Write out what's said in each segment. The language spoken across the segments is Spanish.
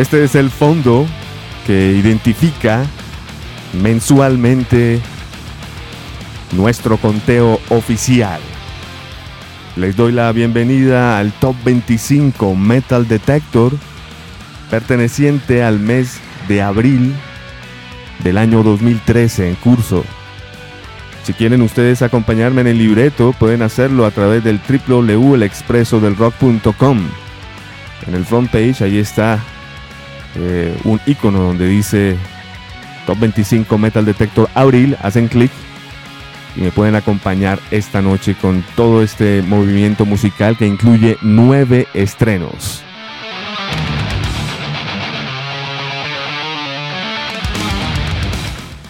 Este es el fondo que identifica mensualmente nuestro conteo oficial. Les doy la bienvenida al Top 25 Metal Detector perteneciente al mes de abril del año 2013 en curso. Si quieren ustedes acompañarme en el libreto, pueden hacerlo a través del www.elexpresodelrock.com. En el front page ahí está eh, un icono donde dice Top 25 Metal Detector Abril. Hacen clic y me pueden acompañar esta noche con todo este movimiento musical que incluye nueve estrenos.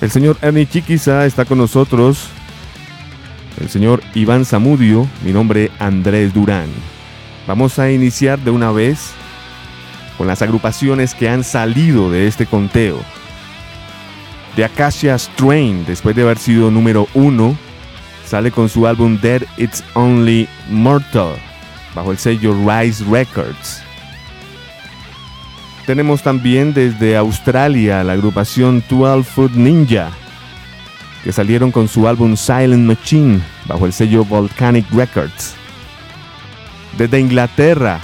El señor Ernie Chiquiza está con nosotros. El señor Iván Zamudio, mi nombre Andrés Durán. Vamos a iniciar de una vez con las agrupaciones que han salido de este conteo. The Acacia Strain, después de haber sido número uno, sale con su álbum Dead It's Only Mortal, bajo el sello Rise Records. Tenemos también desde Australia la agrupación 12 Foot Ninja, que salieron con su álbum Silent Machine, bajo el sello Volcanic Records. Desde Inglaterra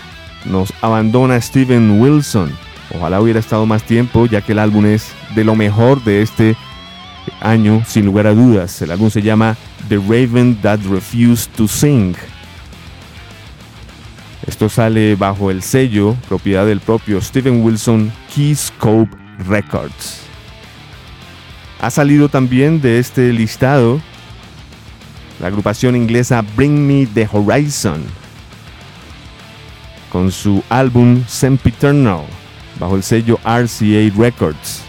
nos abandona Steven Wilson. Ojalá hubiera estado más tiempo, ya que el álbum es de lo mejor de este año, sin lugar a dudas. El álbum se llama The Raven That Refused to Sing. Esto sale bajo el sello, propiedad del propio Steven Wilson, Keyscope Records. Ha salido también de este listado la agrupación inglesa Bring Me the Horizon, con su álbum Sempiternal bajo el sello RCA Records.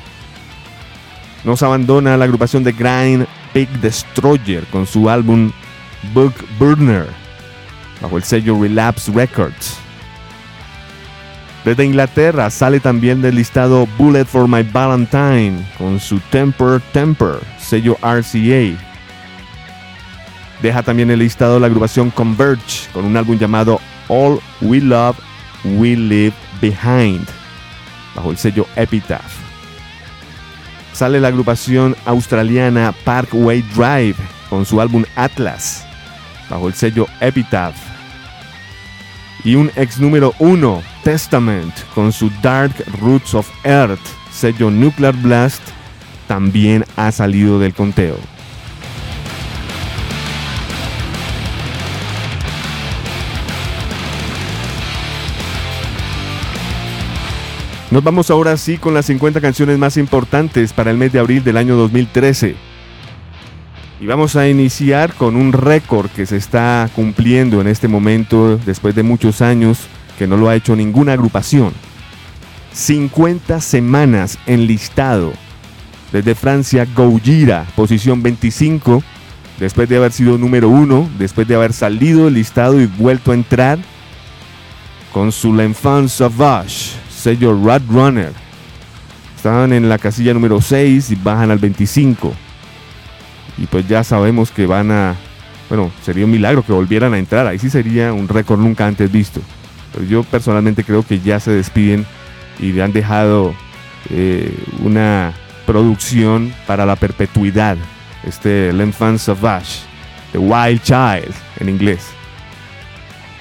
Nos abandona la agrupación de Grind Big Destroyer con su álbum Book Burner bajo el sello Relapse Records. Desde Inglaterra sale también del listado Bullet for My Valentine con su Temper Temper, sello RCA. Deja también el listado la agrupación Converge con un álbum llamado All We Love, We Live Behind, bajo el sello Epitaph. Sale la agrupación australiana Parkway Drive con su álbum Atlas, bajo el sello Epitaph. Y un ex número 1, Testament, con su Dark Roots of Earth, sello Nuclear Blast, también ha salido del conteo. Nos vamos ahora sí con las 50 canciones más importantes para el mes de abril del año 2013. Y vamos a iniciar con un récord que se está cumpliendo en este momento después de muchos años que no lo ha hecho ninguna agrupación. 50 semanas en listado. Desde Francia, Gojira, posición 25, después de haber sido número 1, después de haber salido del listado y vuelto a entrar con su L'Enfant Sauvage, sello Rat Runner. Estaban en la casilla número 6 y bajan al 25. Y pues ya sabemos que van a... Bueno, sería un milagro que volvieran a entrar. Ahí sí sería un récord nunca antes visto. Pero yo personalmente creo que ya se despiden y le han dejado eh, una producción para la perpetuidad. Este L'Enfant Sauvage, The Wild Child en inglés.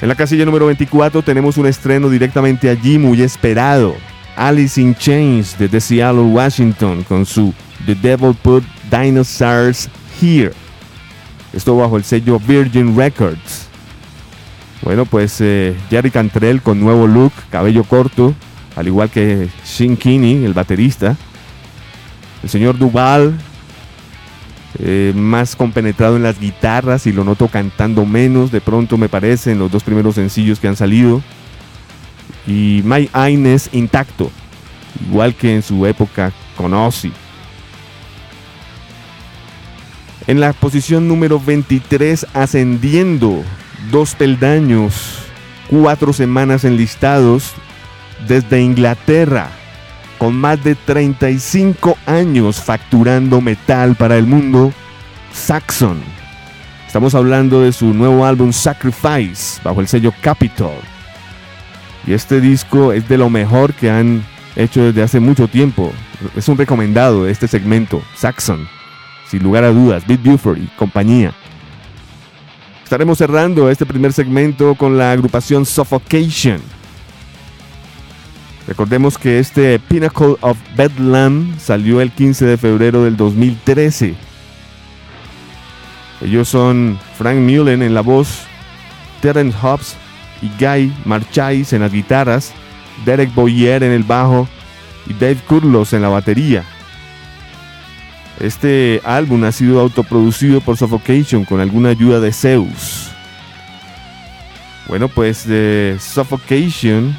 En la casilla número 24 tenemos un estreno directamente allí muy esperado. Alice in Chains de Seattle, Washington con su The Devil Put Dinosaurs Here. Esto bajo el sello Virgin Records. Bueno, pues eh, Jerry Cantrell con nuevo look, cabello corto, al igual que Shin Kinney, el baterista. El señor Duval, eh, más compenetrado en las guitarras y lo noto cantando menos, de pronto me parece, en los dos primeros sencillos que han salido. Y My Aines intacto, igual que en su época con Ozzy. En la posición número 23, ascendiendo dos peldaños, cuatro semanas enlistados desde Inglaterra, con más de 35 años facturando metal para el mundo, Saxon. Estamos hablando de su nuevo álbum Sacrifice, bajo el sello Capitol. Y este disco es de lo mejor que han hecho desde hace mucho tiempo. Es un recomendado de este segmento, Saxon, sin lugar a dudas, Beat Buford y compañía. Estaremos cerrando este primer segmento con la agrupación Suffocation. Recordemos que este Pinnacle of Bedlam salió el 15 de febrero del 2013. Ellos son Frank Mullen en la voz, Terence Hobbs y Guy Marchais en las guitarras, Derek Boyer en el bajo y Dave Kurlos en la batería. Este álbum ha sido autoproducido por Suffocation con alguna ayuda de Zeus. Bueno, pues de Suffocation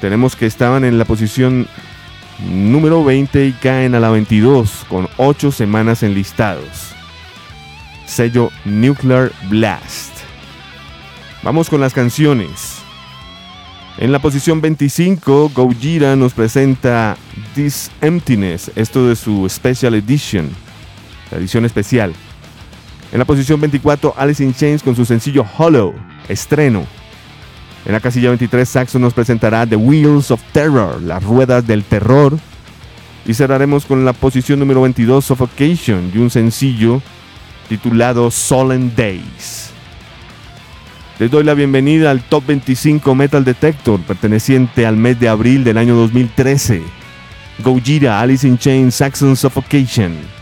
tenemos que estaban en la posición número 20 y caen a la 22 con 8 semanas enlistados. Sello Nuclear Blast. Vamos con las canciones. En la posición 25, Gojira nos presenta This Emptiness, esto de su Special Edition, la edición especial. En la posición 24, Alice in Chains con su sencillo Hollow, estreno. En la casilla 23, Saxon nos presentará The Wheels of Terror, las ruedas del terror. Y cerraremos con la posición número 22, Suffocation, y un sencillo titulado Solemn Days. Les doy la bienvenida al Top 25 Metal Detector, perteneciente al mes de abril del año 2013. Gojira, Alice in Chains, Saxon Suffocation.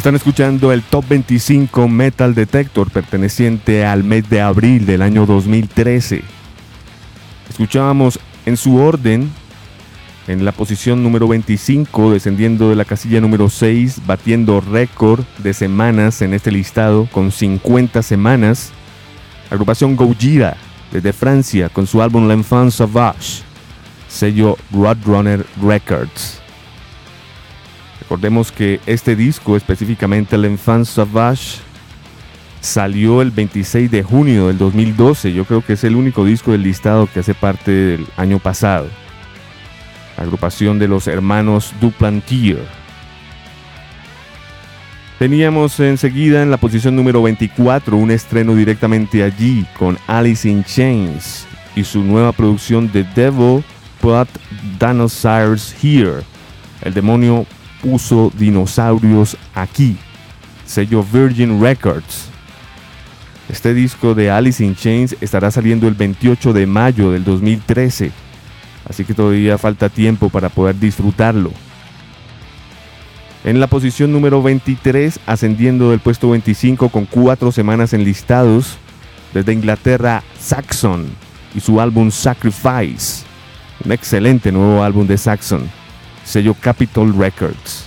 Están escuchando el Top 25 Metal Detector perteneciente al mes de abril del año 2013. Escuchábamos en su orden en la posición número 25, descendiendo de la casilla número 6, batiendo récord de semanas en este listado con 50 semanas. Agrupación Gojira desde Francia con su álbum L'Enfant Sauvage, sello Roadrunner Records. Recordemos que este disco, específicamente L'Enfant Sauvage, salió el 26 de junio del 2012. Yo creo que es el único disco del listado que hace parte del año pasado agrupación de los hermanos Duplantier. Teníamos enseguida en la posición número 24 un estreno directamente allí con Alice in Chains y su nueva producción The Devil Put Dinosaurs Here. El demonio puso dinosaurios aquí. Sello Virgin Records. Este disco de Alice in Chains estará saliendo el 28 de mayo del 2013 así que todavía falta tiempo para poder disfrutarlo. En la posición número 23, ascendiendo del puesto 25 con cuatro semanas enlistados, desde Inglaterra, Saxon y su álbum Sacrifice, un excelente nuevo álbum de Saxon, sello Capitol Records.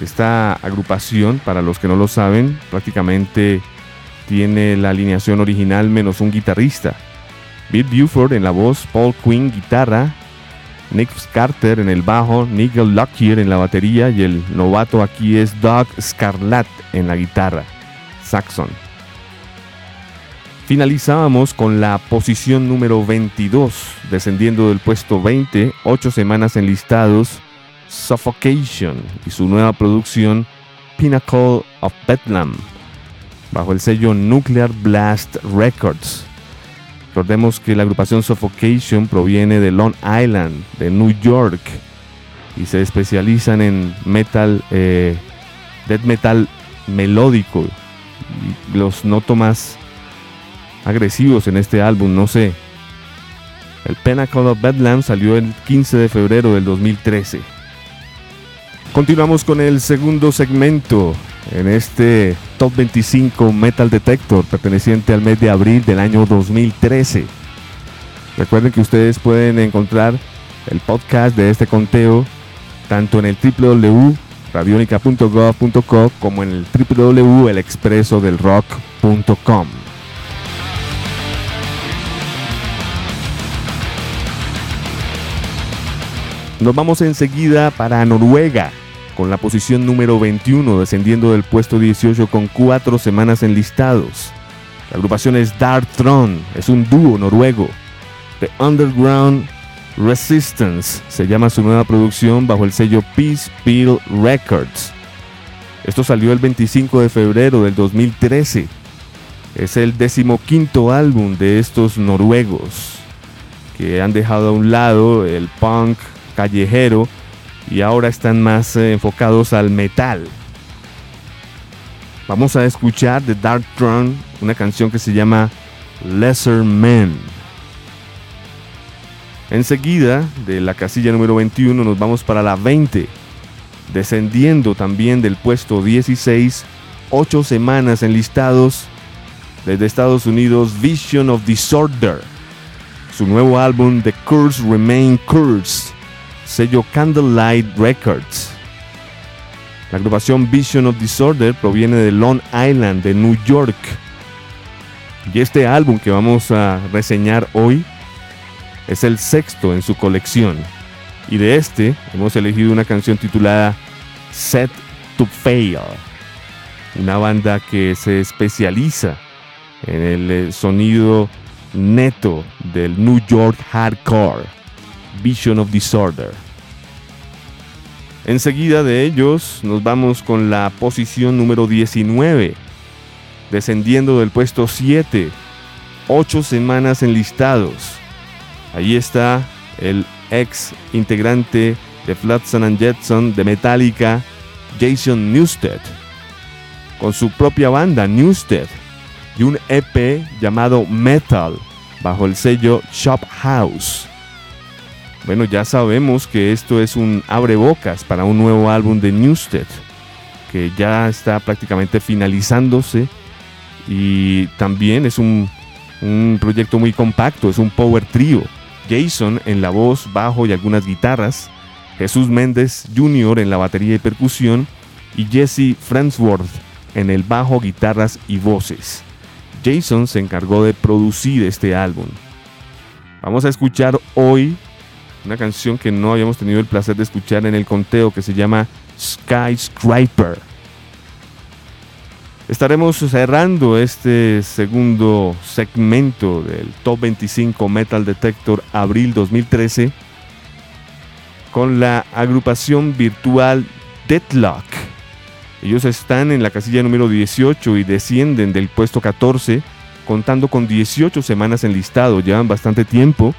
Esta agrupación, para los que no lo saben, prácticamente tiene la alineación original menos un guitarrista. Bill Buford en la voz, Paul Quinn guitarra, Nick Carter en el bajo, Nigel Lockyer en la batería y el novato aquí es Doug Scarlett en la guitarra, Saxon. Finalizábamos con la posición número 22, descendiendo del puesto 20, 8 semanas enlistados, Suffocation y su nueva producción Pinnacle of Bedlam, bajo el sello Nuclear Blast Records. Recordemos que la agrupación Suffocation proviene de Long Island, de New York, y se especializan en metal, eh, death metal melódico. los noto más agresivos en este álbum, no sé. El Pinnacle of Bedlam salió el 15 de febrero del 2013. Continuamos con el segundo segmento en este Top 25 Metal Detector perteneciente al mes de abril del año 2013. Recuerden que ustedes pueden encontrar el podcast de este conteo tanto en el www.radionica.gov.co como en el www.elexpresodelrock.com. Nos vamos enseguida para Noruega, con la posición número 21, descendiendo del puesto 18 con cuatro semanas enlistados. La agrupación es Dark Throne, es un dúo noruego. The Underground Resistance se llama su nueva producción bajo el sello Peace Pill Records. Esto salió el 25 de febrero del 2013. Es el decimoquinto álbum de estos noruegos que han dejado a un lado el punk callejero y ahora están más eh, enfocados al metal. Vamos a escuchar de Dark Throne una canción que se llama Lesser Men. Enseguida, de la casilla número 21, nos vamos para la 20, descendiendo también del puesto 16, 8 semanas enlistados desde Estados Unidos, Vision of Disorder, su nuevo álbum The Curse Remain Curse sello Candlelight Records. La agrupación Vision of Disorder proviene de Long Island, de New York. Y este álbum que vamos a reseñar hoy es el sexto en su colección. Y de este hemos elegido una canción titulada Set to Fail. Una banda que se especializa en el eh, sonido neto del New York Hardcore. Vision of Disorder. Enseguida de ellos nos vamos con la posición número 19, descendiendo del puesto 7, 8 semanas enlistados. Ahí está el ex integrante de Flotsam and Jetson de Metallica, Jason Newsted, con su propia banda Newsted y un EP llamado Metal bajo el sello Shop House. Bueno, ya sabemos que esto es un abrebocas para un nuevo álbum de Newsted, que ya está prácticamente finalizándose y también es un, un proyecto muy compacto, es un power trio. Jason en la voz, bajo y algunas guitarras, Jesús Méndez Jr. en la batería y percusión y Jesse Fransworth en el bajo, guitarras y voces. Jason se encargó de producir este álbum. Vamos a escuchar hoy una canción que no habíamos tenido el placer de escuchar en el conteo que se llama Skyscraper. Estaremos cerrando este segundo segmento del Top 25 Metal Detector abril 2013 con la agrupación virtual Deadlock. Ellos están en la casilla número 18 y descienden del puesto 14, contando con 18 semanas en listado, llevan bastante tiempo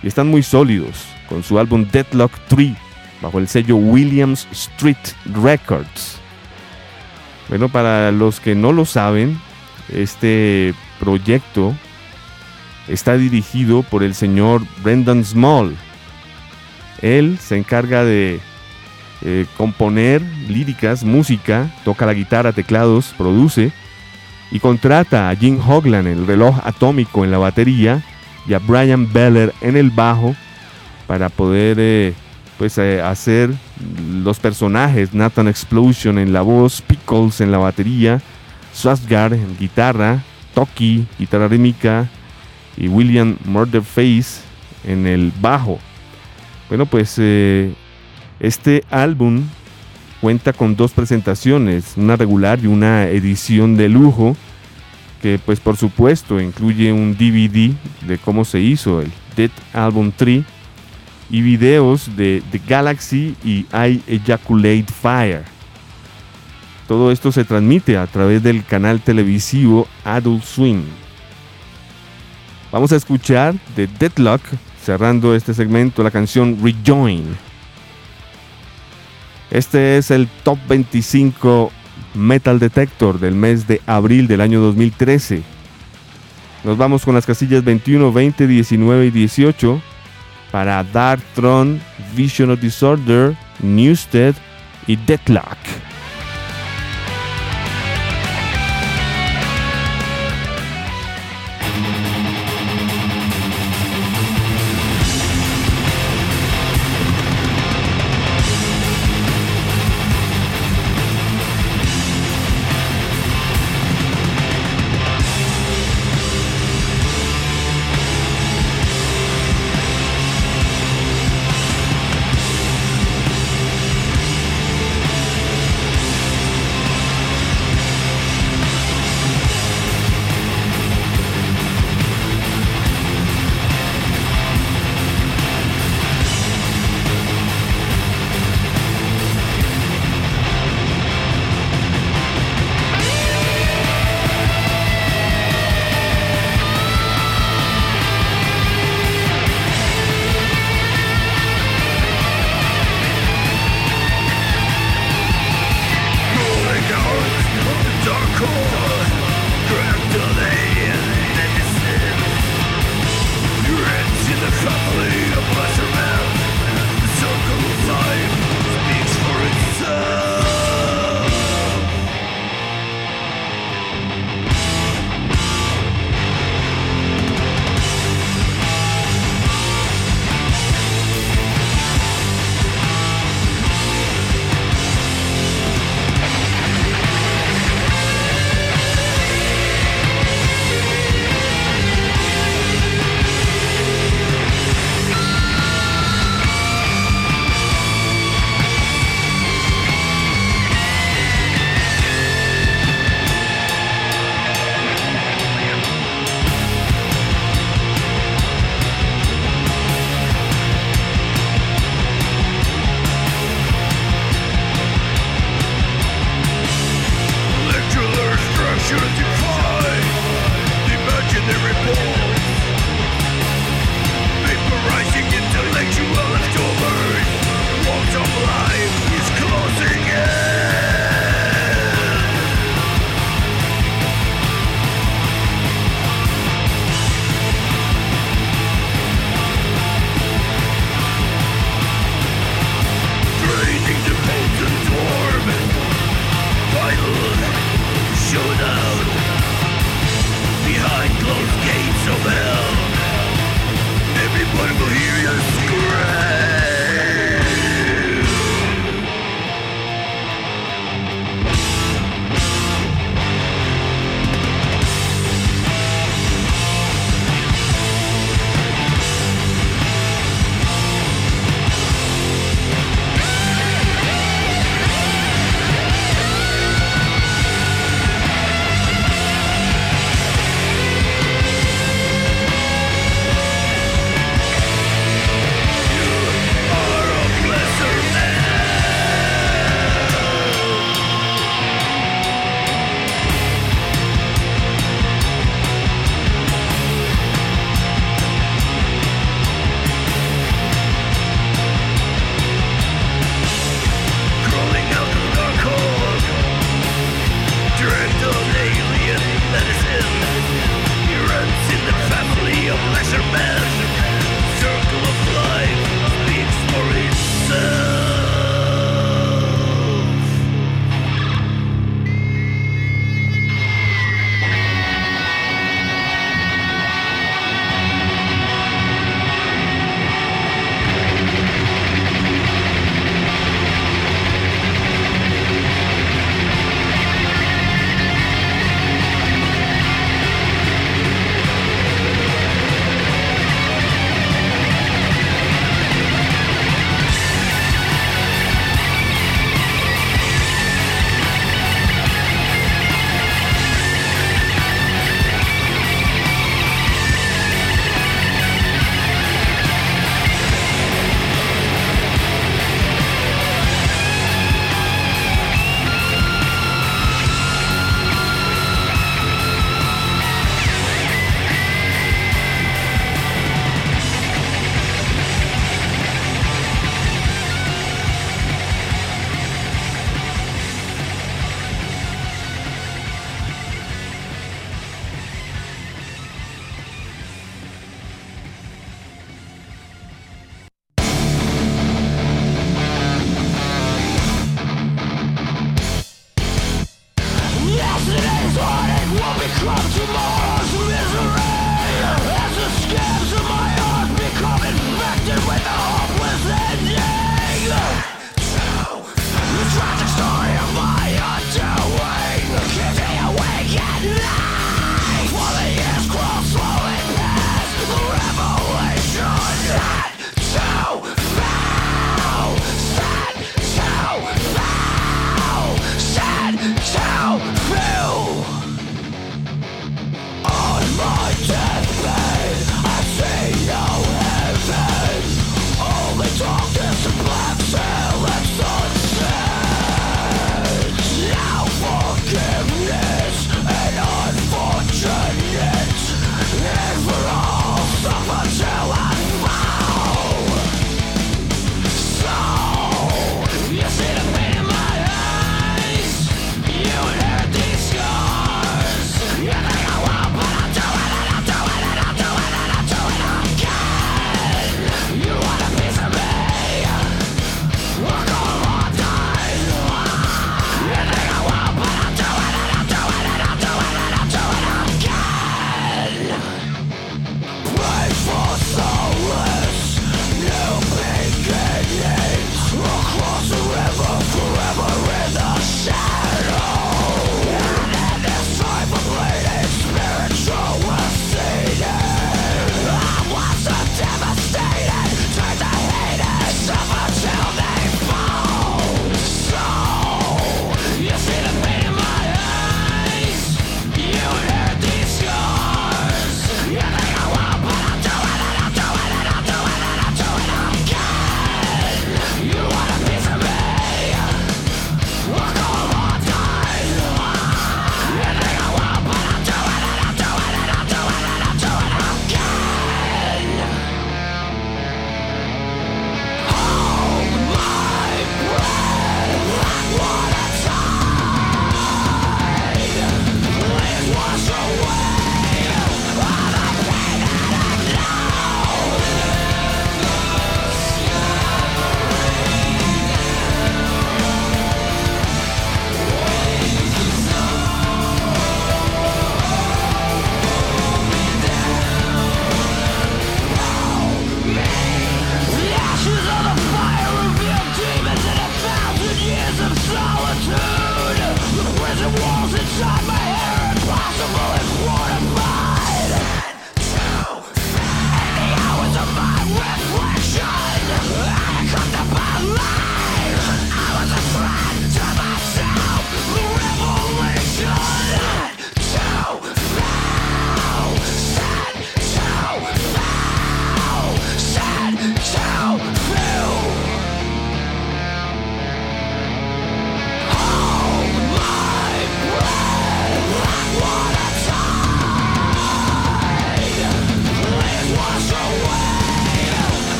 y están muy sólidos con su álbum Deadlock 3 bajo el sello Williams Street Records. Bueno, para los que no lo saben, este proyecto está dirigido por el señor Brendan Small. Él se encarga de eh, componer líricas, música, toca la guitarra, teclados, produce y contrata a Jim Hoglan, el reloj atómico en la batería, y a Brian Beller en el bajo para poder eh, pues eh, hacer los personajes, Nathan Explosion en la voz, Pickles en la batería, Swasgar en guitarra, Toki, guitarra rítmica y William Murderface en el bajo. Bueno, pues eh, este álbum cuenta con dos presentaciones, una regular y una edición de lujo, que pues por supuesto incluye un DVD de cómo se hizo el Dead Album 3 y videos de The Galaxy y I Ejaculate Fire. Todo esto se transmite a través del canal televisivo Adult Swim. Vamos a escuchar de Deadlock, cerrando este segmento, la canción Rejoin. Este es el Top 25 Metal Detector del mes de abril del año 2013. Nos vamos con las casillas 21, 20, 19 y 18 para Dark Throne, Vision of Disorder, Newstead y Deadlock.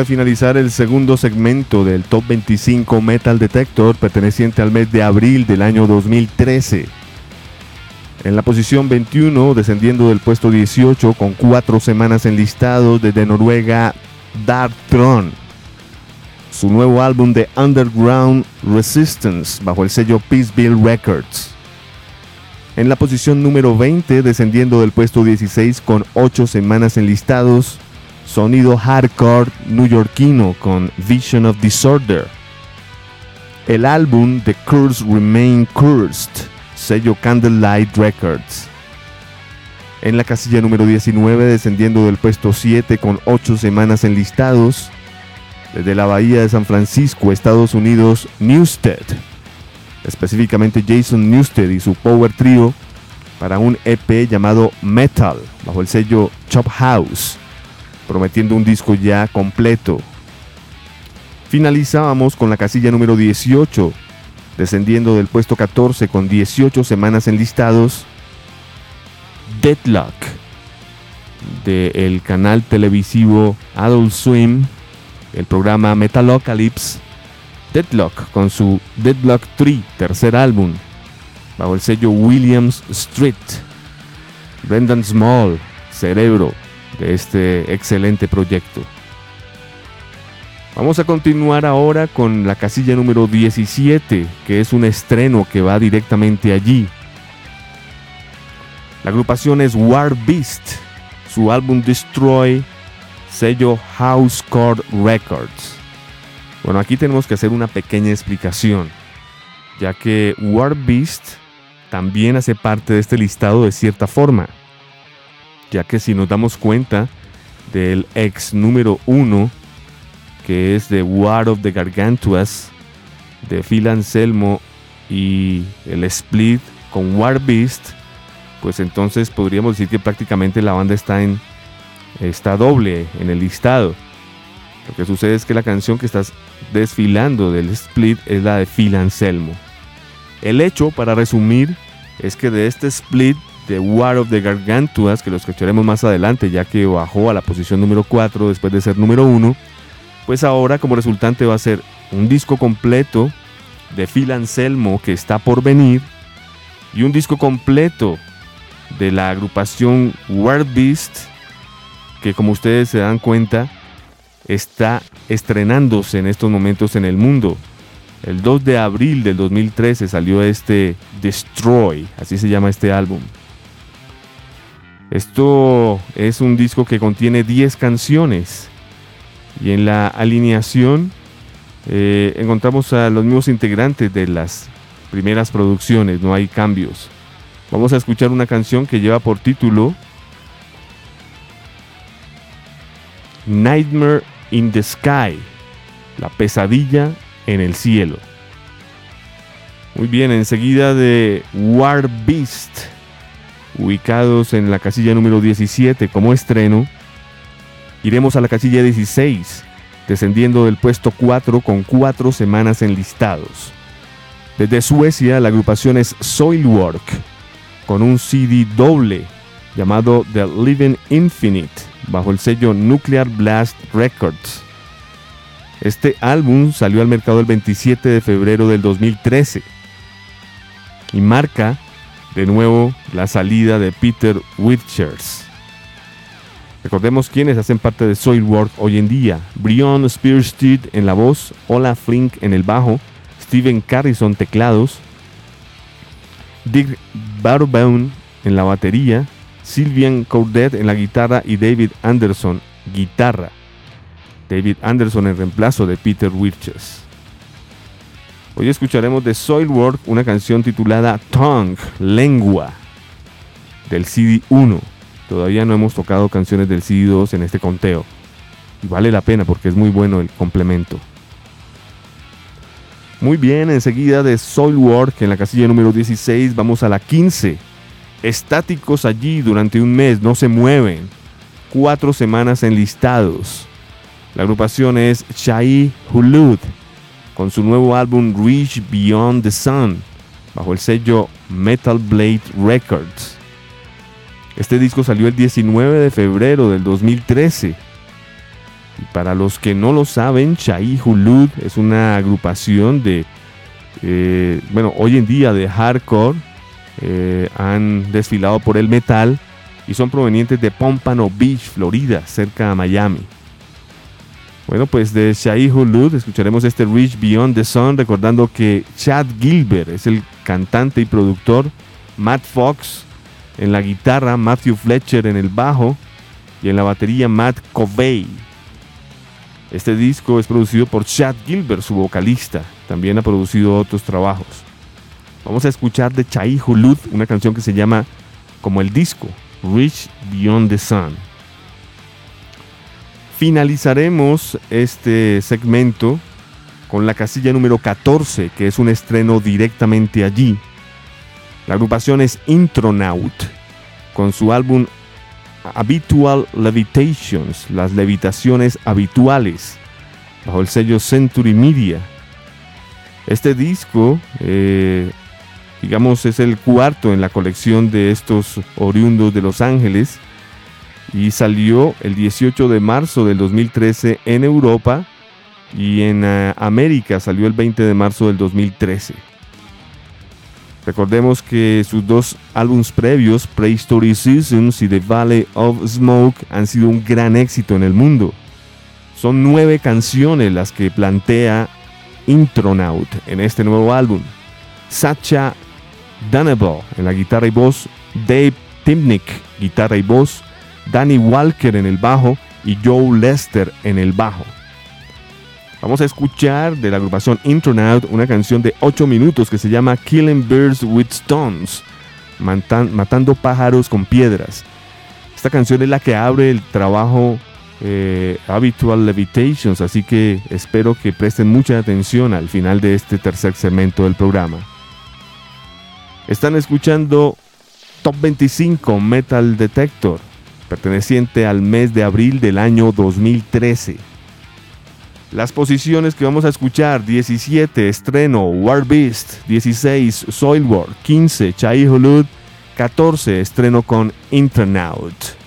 De finalizar el segundo segmento del Top 25 Metal Detector perteneciente al mes de abril del año 2013. En la posición 21, descendiendo del puesto 18 con cuatro semanas enlistados desde Noruega, Dark Throne. Su nuevo álbum de Underground Resistance bajo el sello Peaceville Records. En la posición número 20, descendiendo del puesto 16 con ocho semanas enlistados, sonido hardcore newyorkino con Vision of Disorder. El álbum The Curse Remain Cursed, sello Candlelight Records. En la casilla número 19, descendiendo del puesto 7 con 8 semanas enlistados, desde la bahía de San Francisco, Estados Unidos, Newsted. Específicamente Jason Newsted y su Power Trio para un EP llamado Metal, bajo el sello Chop House prometiendo un disco ya completo. Finalizábamos con la casilla número 18, descendiendo del puesto 14 con 18 semanas enlistados, Deadlock, del canal televisivo Adult Swim, el programa Metalocalypse, Deadlock con su Deadlock 3, tercer álbum, bajo el sello Williams Street, Brendan Small, Cerebro, este excelente proyecto. Vamos a continuar ahora con la casilla número 17, que es un estreno que va directamente allí. La agrupación es War Beast, su álbum Destroy, sello House Chord Records. Bueno, aquí tenemos que hacer una pequeña explicación, ya que War Beast también hace parte de este listado de cierta forma ya que si nos damos cuenta del ex número uno, que es de War of the Gargantuas, de Phil Anselmo y el split con War Beast, pues entonces podríamos decir que prácticamente la banda está en está doble en el listado. Lo que sucede es que la canción que estás desfilando del split es la de Phil Anselmo. El hecho, para resumir, es que de este split The War of the Gargantuas, que lo escucharemos más adelante, ya que bajó a la posición número 4 después de ser número 1, pues ahora como resultante va a ser un disco completo de Phil Anselmo que está por venir y un disco completo de la agrupación War Beast que como ustedes se dan cuenta está estrenándose en estos momentos en el mundo. El 2 de abril del 2013 salió este Destroy, así se llama este álbum. Esto es un disco que contiene 10 canciones y en la alineación eh, encontramos a los mismos integrantes de las primeras producciones, no hay cambios. Vamos a escuchar una canción que lleva por título Nightmare in the Sky, la pesadilla en el cielo. Muy bien, enseguida de War Beast ubicados en la casilla número 17 como estreno, iremos a la casilla 16, descendiendo del puesto 4 con 4 semanas enlistados. Desde Suecia, la agrupación es Soilwork, con un CD doble llamado The Living Infinite, bajo el sello Nuclear Blast Records. Este álbum salió al mercado el 27 de febrero del 2013 y marca de nuevo la salida de Peter Witchers. Recordemos quienes hacen parte de Soilwork hoy en día. Brion Spearsteed en la voz, Ola Flink en el bajo, Steven Carrison teclados, Dick Barbaun en la batería, Sylvian Cordet en la guitarra y David Anderson guitarra. David Anderson en reemplazo de Peter Witchers. Hoy escucharemos de Soilwork una canción titulada Tongue, Lengua, del CD 1. Todavía no hemos tocado canciones del CD 2 en este conteo. Y vale la pena porque es muy bueno el complemento. Muy bien, enseguida de Soilwork en la casilla número 16 vamos a la 15. Estáticos allí durante un mes, no se mueven. Cuatro semanas enlistados. La agrupación es Shai Hulud con su nuevo álbum Reach Beyond the Sun, bajo el sello Metal Blade Records. Este disco salió el 19 de febrero del 2013 para los que no lo saben, Chai Hulud es una agrupación de, eh, bueno, hoy en día de hardcore. Eh, han desfilado por el metal y son provenientes de Pompano Beach, Florida, cerca de Miami. Bueno, pues de Shai Hulud escucharemos este Reach Beyond the Sun, recordando que Chad Gilbert es el cantante y productor, Matt Fox en la guitarra, Matthew Fletcher en el bajo y en la batería Matt Covey. Este disco es producido por Chad Gilbert, su vocalista. También ha producido otros trabajos. Vamos a escuchar de Chai Hulud una canción que se llama como el disco, Reach Beyond the Sun. Finalizaremos este segmento con la casilla número 14, que es un estreno directamente allí. La agrupación es Intronaut, con su álbum Habitual Levitations, las levitaciones habituales, bajo el sello Century Media. Este disco, eh, digamos, es el cuarto en la colección de estos oriundos de Los Ángeles y salió el 18 de marzo del 2013 en Europa y en eh, América salió el 20 de marzo del 2013. Recordemos que sus dos álbumes previos, Prehistory Seasons y The Valley of Smoke, han sido un gran éxito en el mundo. Son nueve canciones las que plantea Intronaut en este nuevo álbum. Sacha Danable en la guitarra y voz, Dave Timnick, guitarra y voz, Danny Walker en el bajo y Joe Lester en el bajo. Vamos a escuchar de la agrupación Intronaut una canción de 8 minutos que se llama Killing Birds with Stones, matando pájaros con piedras. Esta canción es la que abre el trabajo eh, Habitual Levitations, así que espero que presten mucha atención al final de este tercer segmento del programa. Están escuchando Top 25 Metal Detector, perteneciente al mes de abril del año 2013. Las posiciones que vamos a escuchar, 17, estreno, War Beast, 16, Soilwork, 15, Chai Hulud, 14, estreno con Internaut.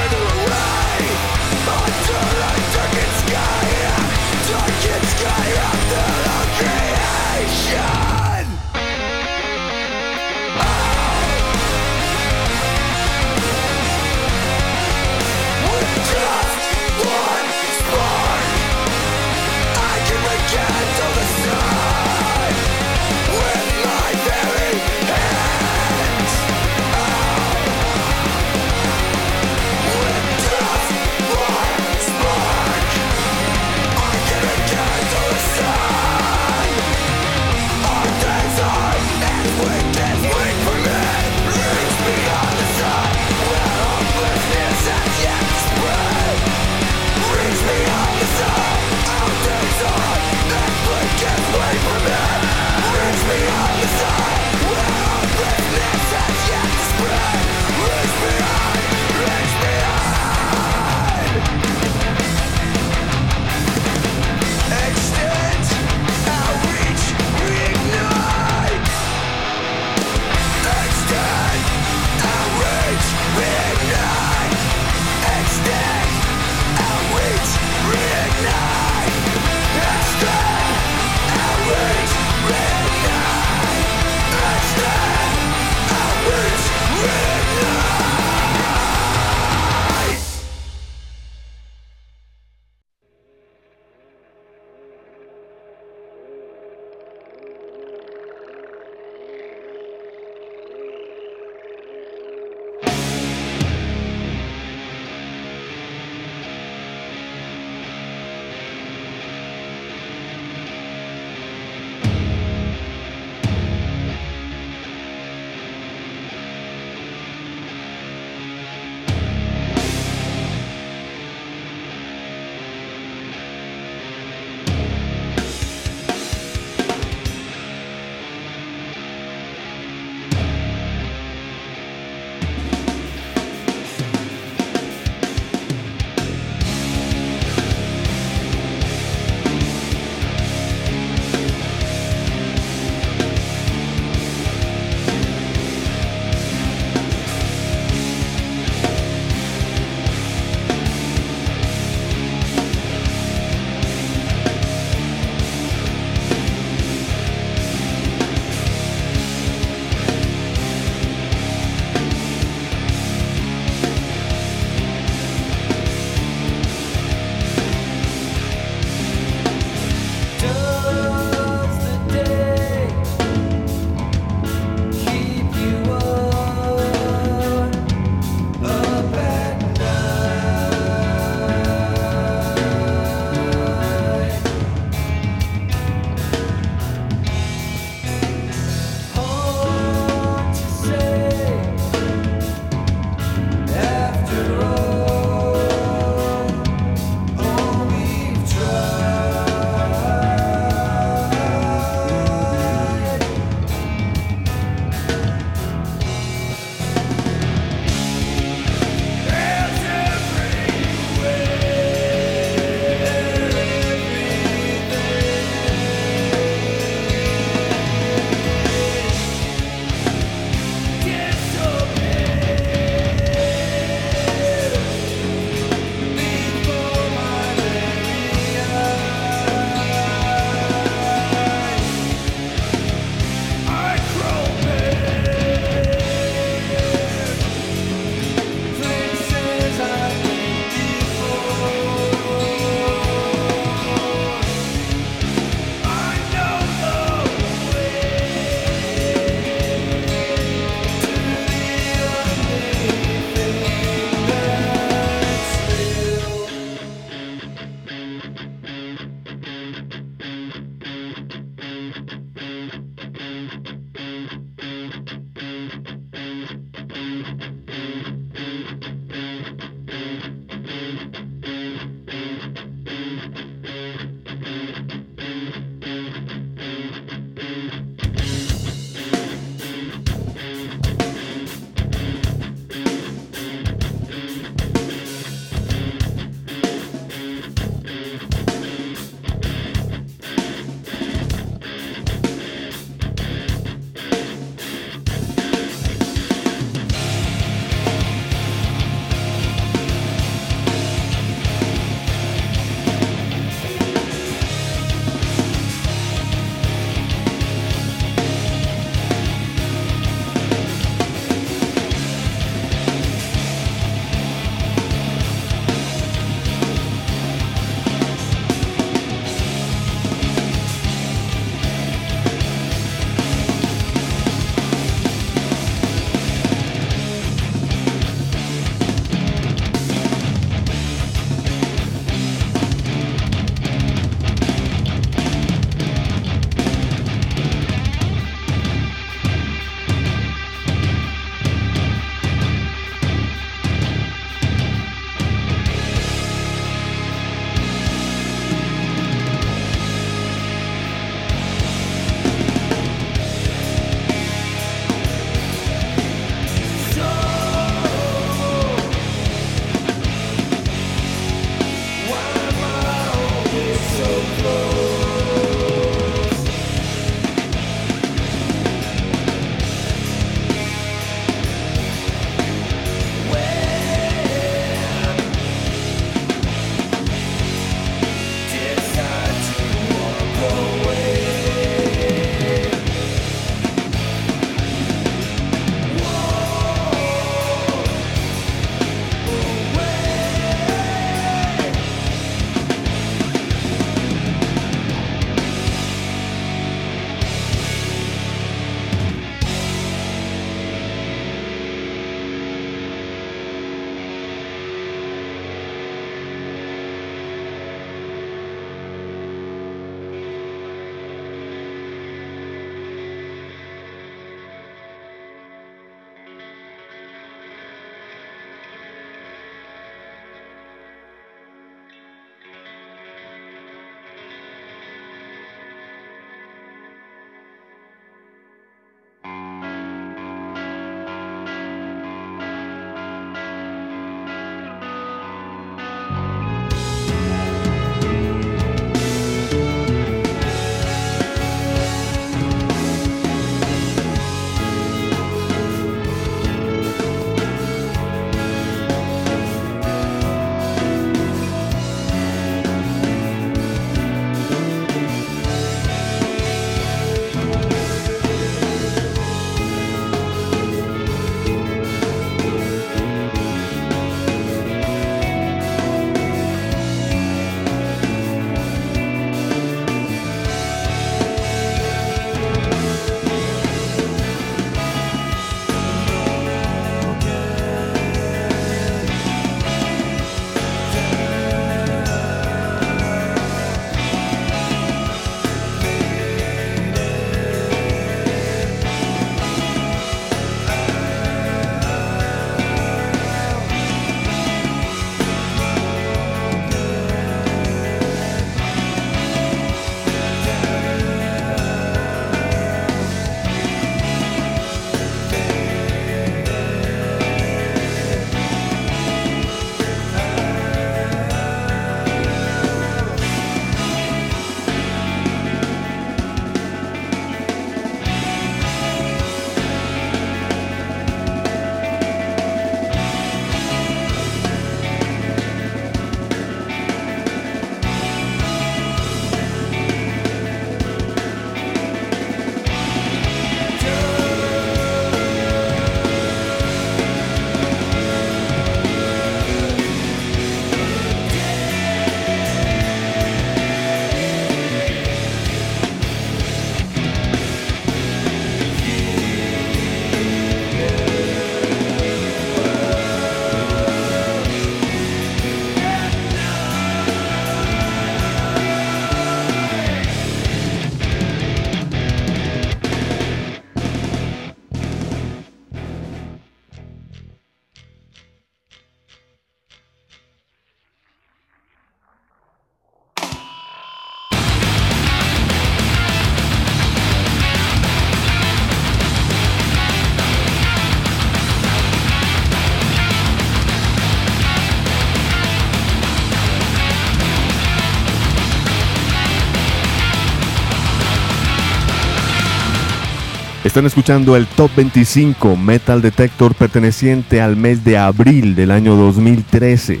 Están escuchando el Top 25 Metal Detector perteneciente al mes de abril del año 2013.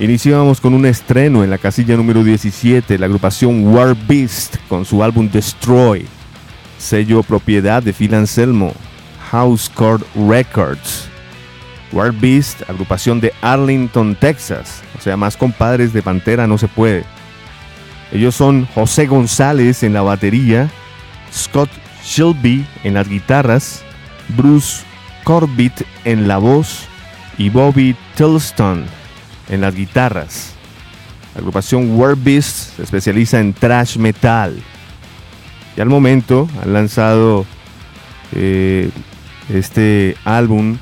Iniciábamos con un estreno en la casilla número 17, la agrupación War Beast con su álbum Destroy, sello propiedad de Phil Anselmo, House Court Records. War Beast, agrupación de Arlington, Texas, o sea, más compadres de Pantera no se puede. Ellos son José González en la batería, Scott Shelby en las guitarras, Bruce Corbett en la voz y Bobby Tillston en las guitarras. La agrupación War Beast se especializa en thrash metal. Y al momento han lanzado eh, este álbum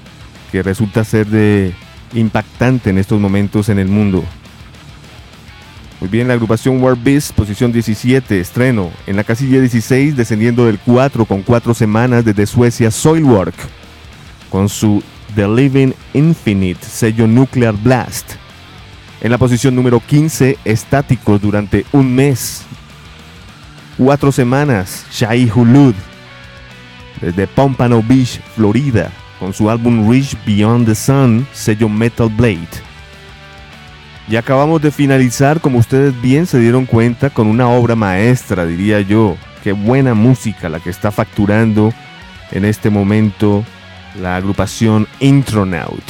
que resulta ser de impactante en estos momentos en el mundo. Muy bien, la agrupación War Beast, posición 17, estreno. En la casilla 16, descendiendo del 4 con 4 semanas desde Suecia, Soilwork, con su The Living Infinite, sello Nuclear Blast. En la posición número 15, estáticos durante un mes. Cuatro semanas, Shai Hulud, desde Pompano Beach, Florida, con su álbum Reach Beyond the Sun, sello Metal Blade. Y acabamos de finalizar, como ustedes bien se dieron cuenta, con una obra maestra, diría yo. Qué buena música la que está facturando en este momento la agrupación Intronaut.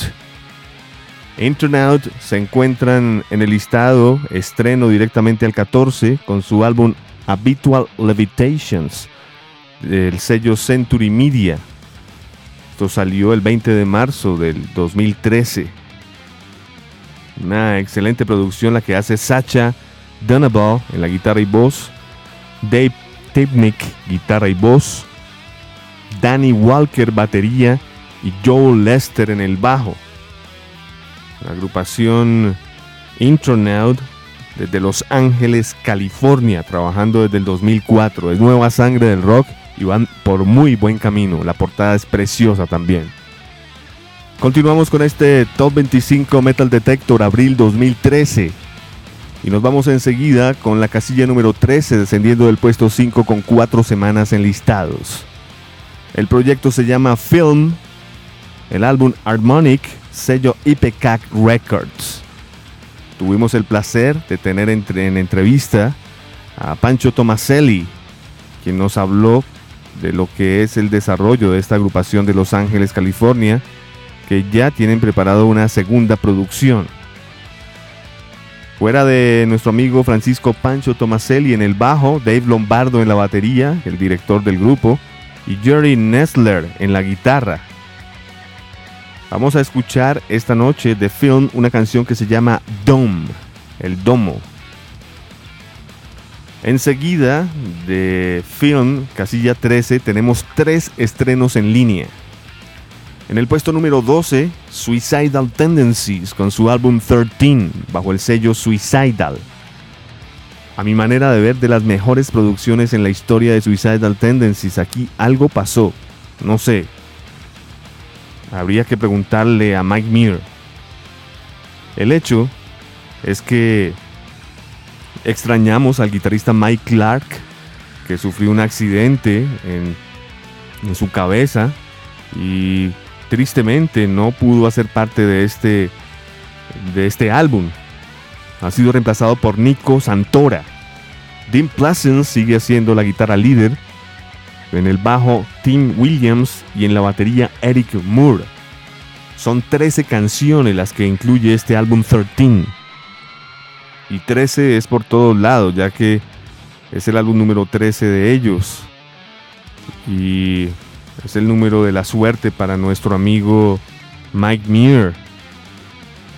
Intronaut se encuentran en el listado, estreno directamente al 14 con su álbum Habitual Levitations del sello Century Media. Esto salió el 20 de marzo del 2013. Una excelente producción la que hace Sacha Dunaball en la guitarra y voz, Dave Tipnick guitarra y voz, Danny Walker batería y Joel Lester en el bajo. La agrupación Intronaut desde Los Ángeles, California, trabajando desde el 2004. Es nueva sangre del rock y van por muy buen camino. La portada es preciosa también. Continuamos con este Top 25 Metal Detector abril 2013. Y nos vamos enseguida con la casilla número 13 descendiendo del puesto 5 con 4 semanas en listados. El proyecto se llama Film, el álbum Harmonic, sello IPCAC Records. Tuvimos el placer de tener en entrevista a Pancho Tomaselli, quien nos habló de lo que es el desarrollo de esta agrupación de Los Ángeles, California, que ya tienen preparado una segunda producción. Fuera de nuestro amigo Francisco Pancho Tomaselli en el bajo, Dave Lombardo en la batería, el director del grupo, y Jerry Nestler en la guitarra. Vamos a escuchar esta noche de Film una canción que se llama Dome, el domo. Enseguida de Film, casilla 13, tenemos tres estrenos en línea. En el puesto número 12, Suicidal Tendencies con su álbum 13 bajo el sello Suicidal. A mi manera de ver, de las mejores producciones en la historia de Suicidal Tendencies, aquí algo pasó. No sé. Habría que preguntarle a Mike Muir. El hecho es que extrañamos al guitarrista Mike Clark, que sufrió un accidente en, en su cabeza y tristemente no pudo hacer parte de este, de este álbum. Ha sido reemplazado por Nico Santora. Dean Pleasant sigue siendo la guitarra líder. En el bajo Tim Williams y en la batería Eric Moore. Son 13 canciones las que incluye este álbum 13. Y 13 es por todos lados, ya que es el álbum número 13 de ellos. Y es el número de la suerte para nuestro amigo Mike Muir.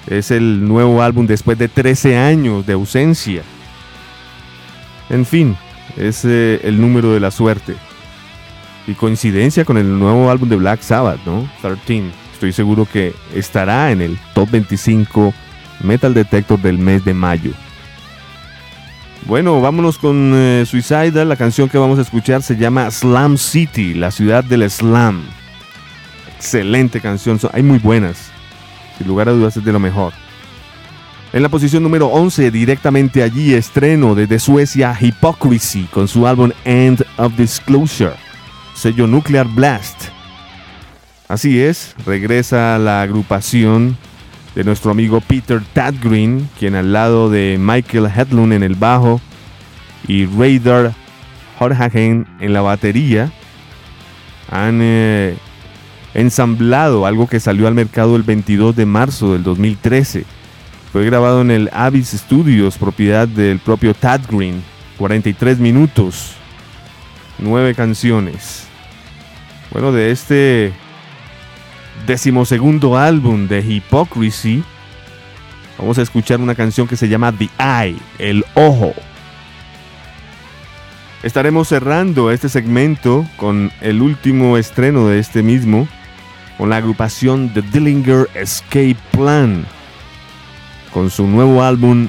Es el nuevo álbum después de 13 años de ausencia. En fin, es eh, el número de la suerte. Y coincidencia con el nuevo álbum de Black Sabbath, ¿no? 13. Estoy seguro que estará en el top 25 Metal Detector del mes de mayo. Bueno, vámonos con eh. La canción que vamos a escuchar se llama Slam City, la ciudad del slam. Excelente canción, hay muy buenas. Sin lugar a dudas es de lo mejor. En la posición número 11, directamente allí, estreno desde Suecia Hypocrisy con su álbum End of Disclosure. sello Nuclear Blast. Así es, regresa la agrupación de nuestro amigo Peter Tadgreen, quien al lado de Michael Hedlund en el bajo y Raider Horhagen en la batería, han eh, ensamblado algo que salió al mercado el 22 de marzo del 2013. Fue grabado en el Abyss Studios, propiedad del propio Tadgreen, 43 minutos, 9 canciones. Bueno, de este decimosegundo álbum de Hypocrisy, vamos a escuchar una canción que se llama The Eye, el ojo. Estaremos cerrando este segmento con el último estreno de este mismo, con la agrupación The Dillinger Escape Plan, con su nuevo álbum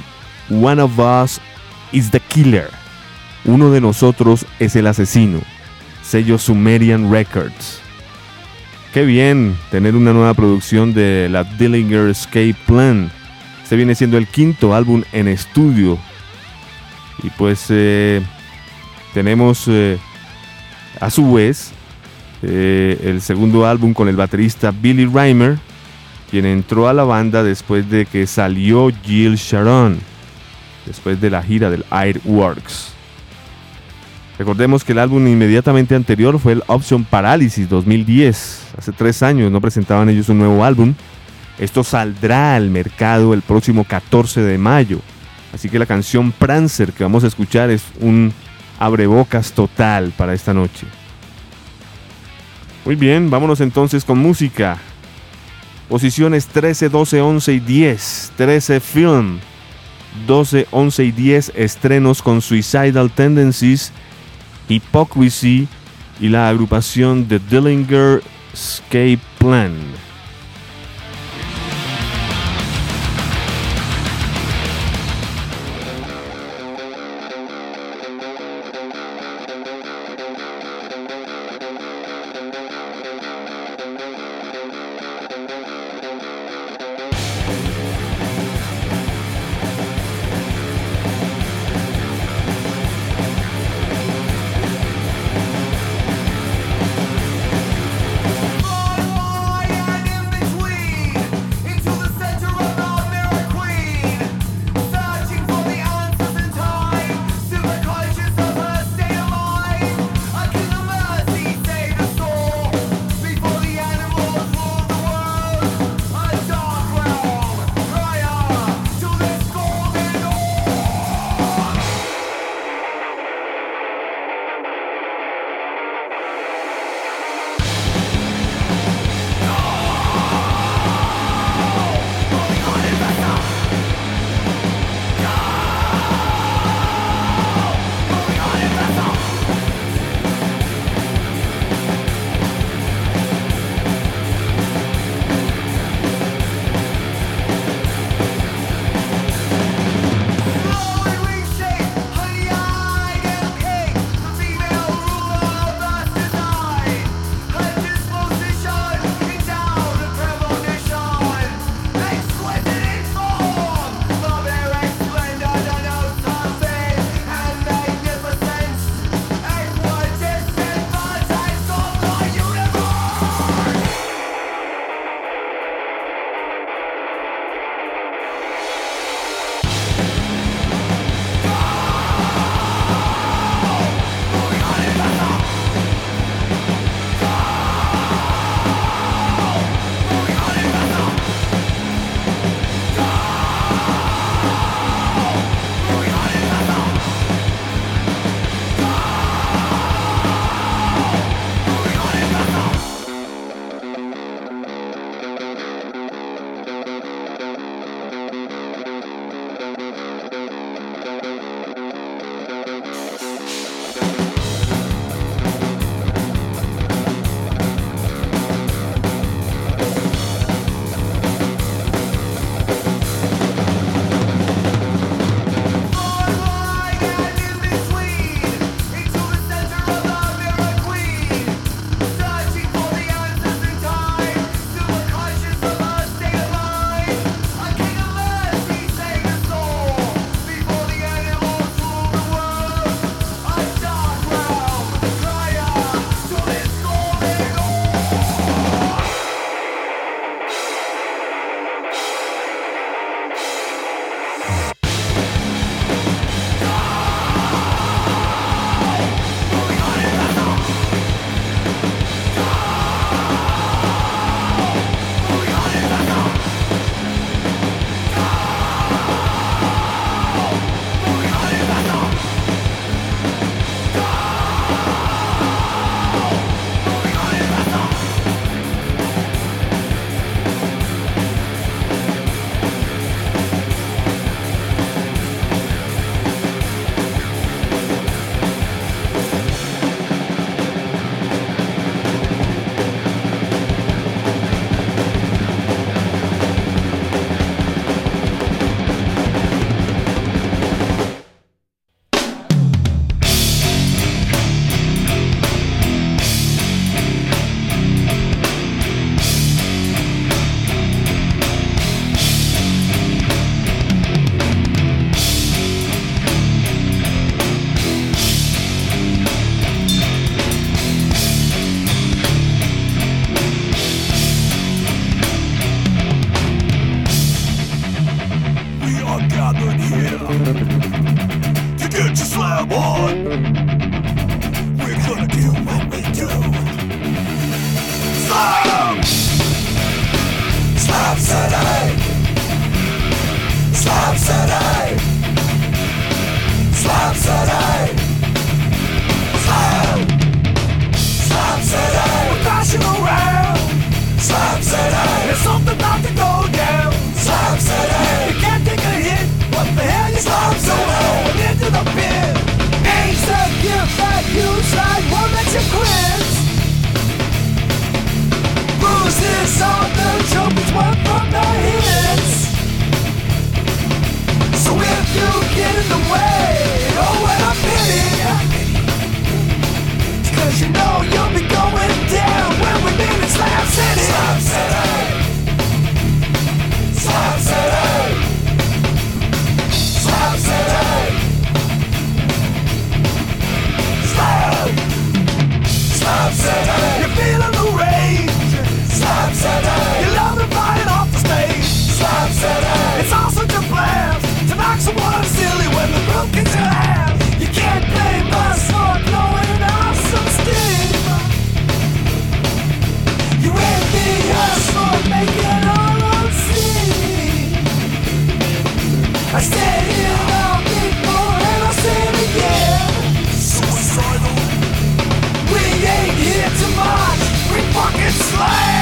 One of Us is the Killer. Uno de nosotros es el asesino. Sello Sumerian Records. Qué bien tener una nueva producción de la Dillinger Escape Plan. Este viene siendo el quinto álbum en estudio. Y pues eh, tenemos eh, a su vez eh, el segundo álbum con el baterista Billy Reimer, quien entró a la banda después de que salió Jill Sharon, después de la gira del Airworks. Recordemos que el álbum inmediatamente anterior fue el Option Paralysis 2010. Hace tres años no presentaban ellos un nuevo álbum. Esto saldrá al mercado el próximo 14 de mayo. Así que la canción Prancer que vamos a escuchar es un abrebocas total para esta noche. Muy bien, vámonos entonces con música. Posiciones 13, 12, 11 y 10. 13 Film. 12, 11 y 10 estrenos con Suicidal Tendencies Hypocrisy y la agrupación The Dillinger Escape Plan. slave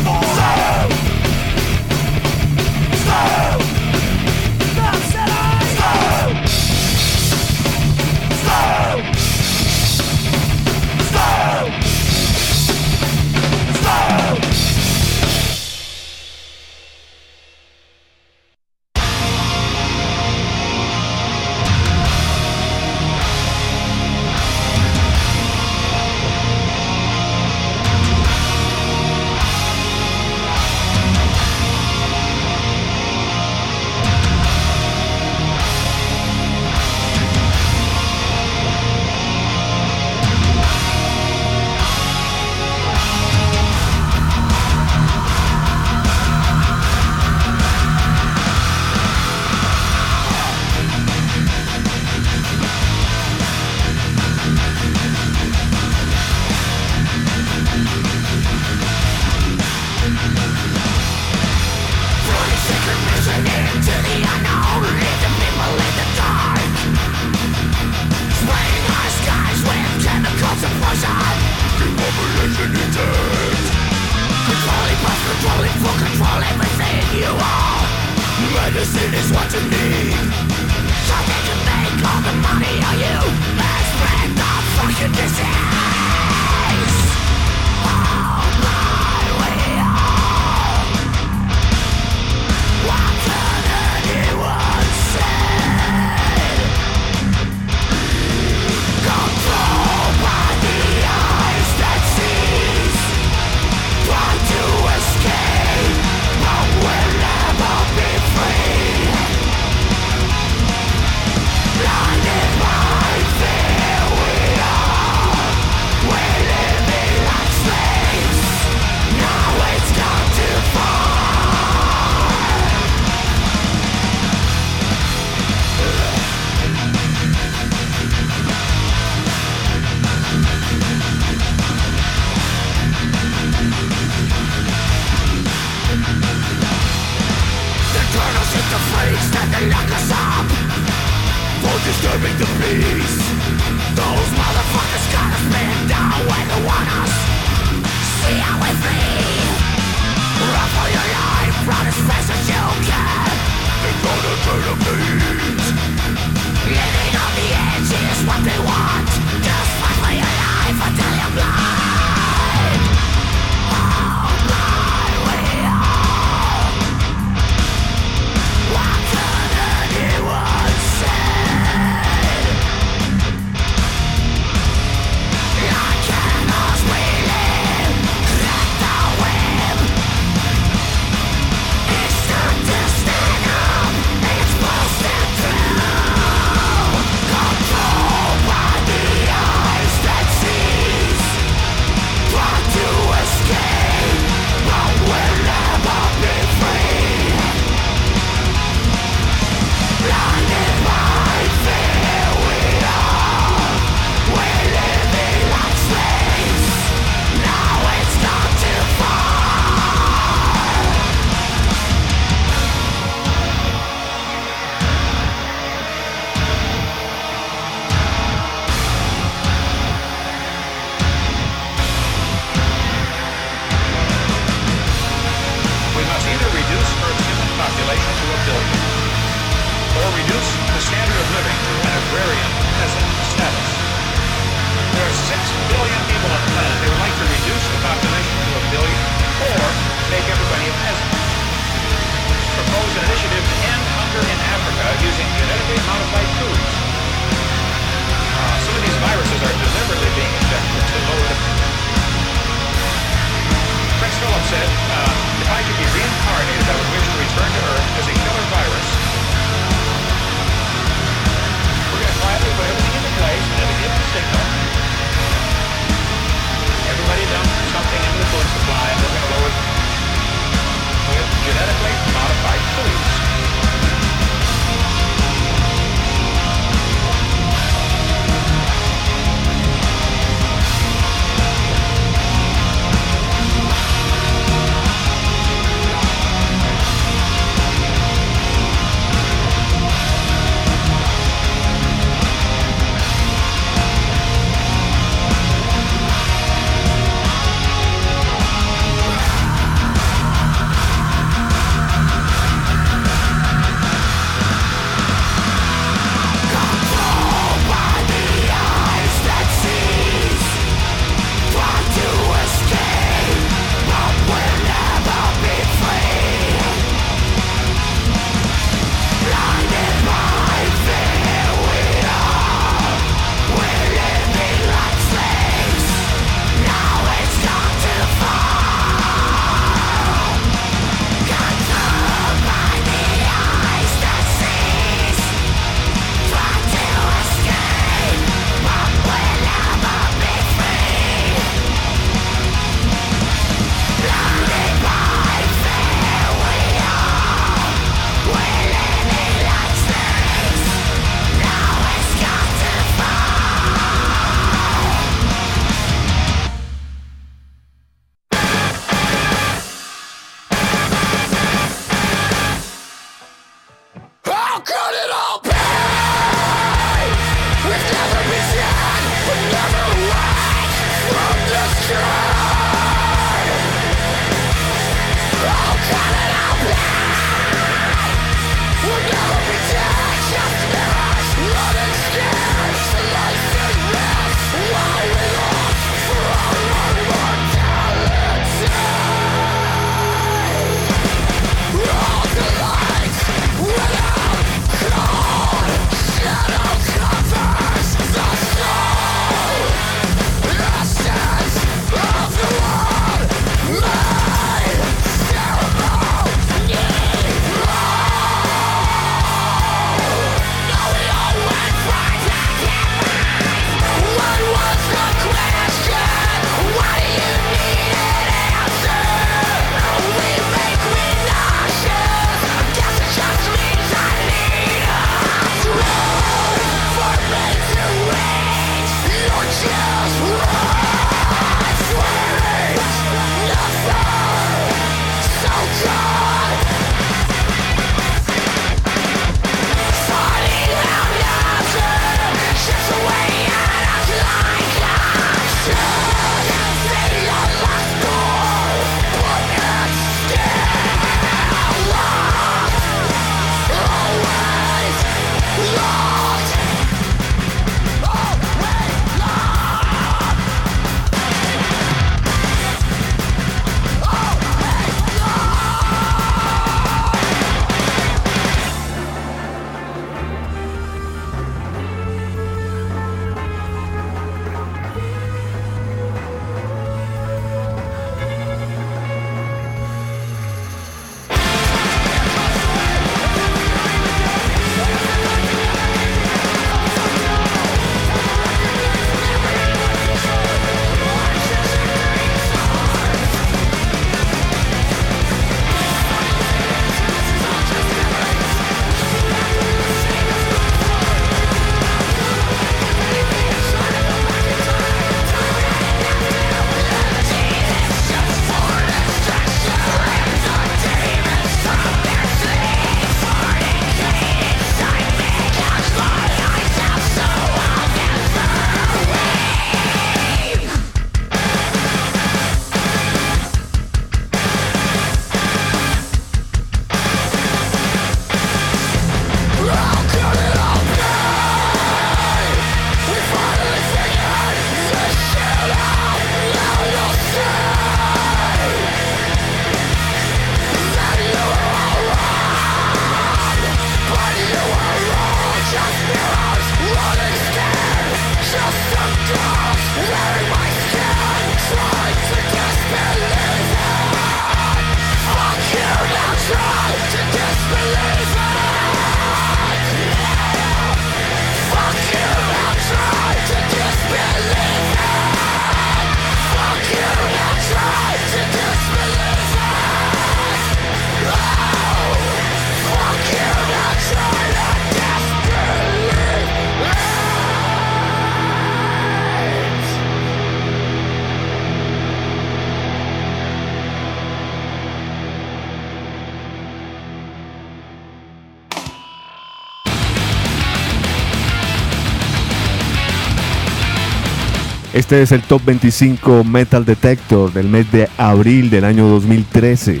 Este es el Top 25 Metal Detector del mes de abril del año 2013.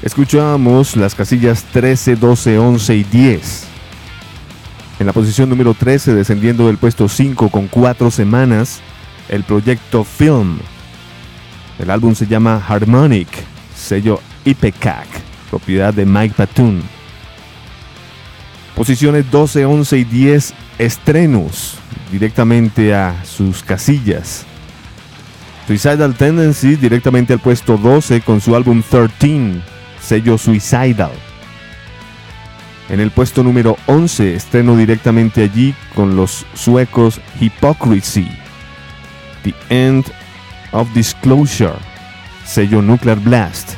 Escuchamos las casillas 13, 12, 11 y 10. En la posición número 13, descendiendo del puesto 5 con 4 semanas, el proyecto Film. El álbum se llama Harmonic, sello IPCAC, propiedad de Mike Patoon. Posiciones 12, 11 y 10 estrenos directamente a sus casillas. Suicidal Tendency directamente al puesto 12 con su álbum 13, sello Suicidal. En el puesto número 11 estreno directamente allí con los suecos Hypocrisy. The End of Disclosure, sello Nuclear Blast.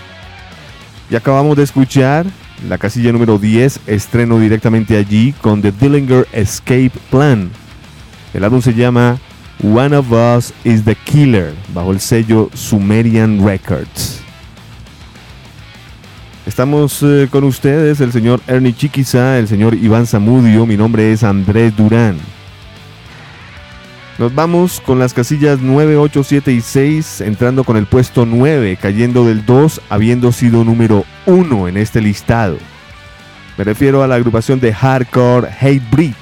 Y acabamos de escuchar la casilla número 10, estreno directamente allí con The Dillinger Escape Plan. El álbum se llama One of Us is the Killer, bajo el sello Sumerian Records. Estamos eh, con ustedes, el señor Ernie Chiquiza, el señor Iván Zamudio, mi nombre es Andrés Durán. Nos vamos con las casillas 9, 8, 7 y 6, entrando con el puesto 9, cayendo del 2, habiendo sido número 1 en este listado. Me refiero a la agrupación de hardcore Hate Breed,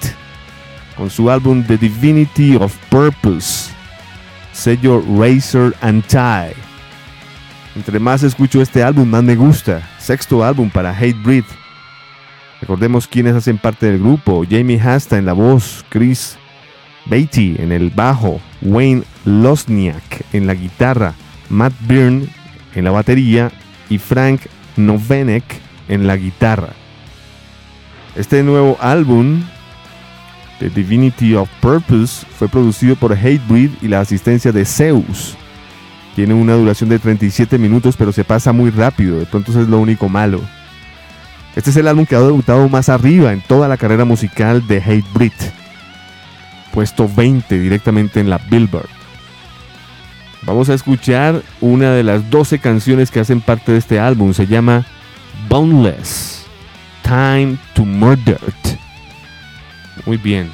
con su álbum The Divinity of Purpose, sello Razor and Tie. Entre más escucho este álbum, más me gusta. Sexto álbum para Hate Breed. Recordemos quiénes hacen parte del grupo. Jamie Hasta en la voz, Chris Beatty en el bajo, Wayne Losniak en la guitarra, Matt Byrne en la batería y Frank Novenek en la guitarra. Este nuevo álbum, The Divinity of Purpose, fue producido por Hatebreed y la asistencia de Zeus. Tiene una duración de 37 minutos, pero se pasa muy rápido, de pronto es lo único malo. Este es el álbum que ha debutado más arriba en toda la carrera musical de Hatebreed puesto 20 directamente en la Billboard. Vamos a escuchar una de las 12 canciones que hacen parte de este álbum. Se llama Boneless. Time to Murder. Muy bien.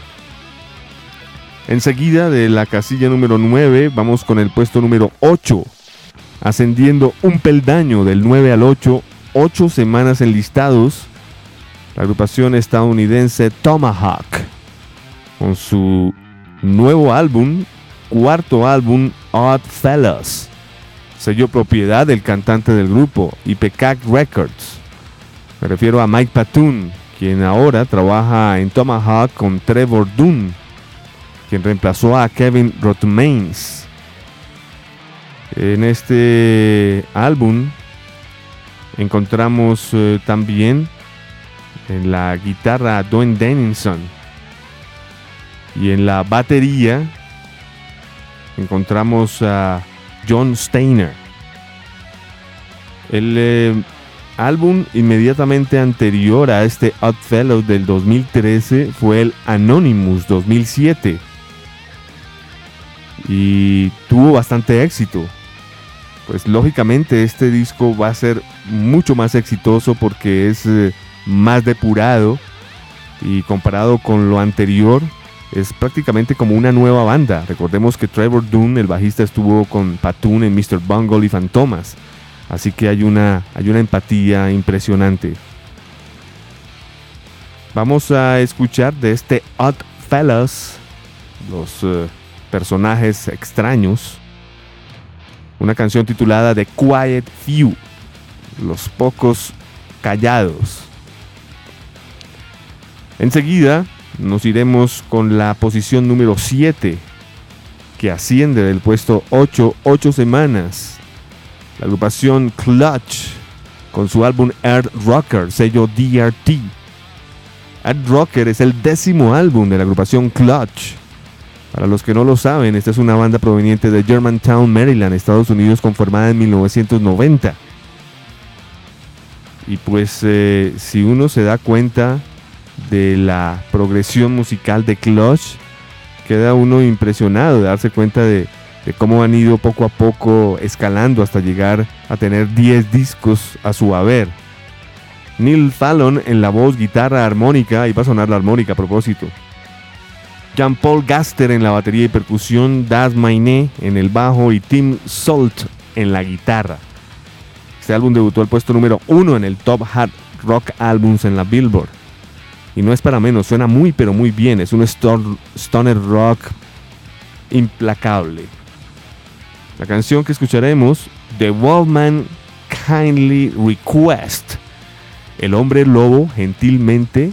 Enseguida de la casilla número 9 vamos con el puesto número 8. Ascendiendo un peldaño del 9 al 8. 8 semanas enlistados. La agrupación estadounidense Tomahawk con su nuevo álbum, cuarto álbum, Odd Fellas, sello propiedad del cantante del grupo, IPCAC Records. Me refiero a Mike Patoon, quien ahora trabaja en Tomahawk con Trevor Dunn, quien reemplazó a Kevin Rotmains. En este álbum encontramos eh, también en la guitarra a Dwayne Dennison, y en la batería encontramos a John Steiner. El eh, álbum inmediatamente anterior a este Fellow del 2013 fue el Anonymous 2007. Y tuvo bastante éxito. Pues lógicamente este disco va a ser mucho más exitoso porque es eh, más depurado y comparado con lo anterior es prácticamente como una nueva banda. Recordemos que Trevor Dunn, el bajista, estuvo con Patoon en Mr. Bungle y Fantomas. Así que hay una, hay una empatía impresionante. Vamos a escuchar de este Odd Fellas, los eh, personajes extraños, una canción titulada The Quiet Few, los pocos callados. Enseguida nos iremos con la posición número 7, que asciende del puesto 8, 8 semanas. La agrupación Clutch, con su álbum Earth Rocker, sello DRT. Earth Rocker es el décimo álbum de la agrupación Clutch. Para los que no lo saben, esta es una banda proveniente de Germantown, Maryland, Estados Unidos, conformada en 1990. Y pues eh, si uno se da cuenta de la progresión musical de Clutch, queda uno impresionado de darse cuenta de, cómo han ido poco a poco escalando hasta llegar a tener 10 discos a su haber. Neil Fallon en la voz, guitarra, armónica, y va a sonar la armónica a propósito. Jean-Paul Gaster en la batería y percusión, Das Mainé en el bajo y Tim Salt en la guitarra. Este álbum debutó al puesto número uno en el Top Hard Rock Albums en la Billboard. Y no es para menos, suena muy pero muy bien, es un stoner rock implacable. La canción que escucharemos, The Wallman Kindly Request. El hombre lobo gentilmente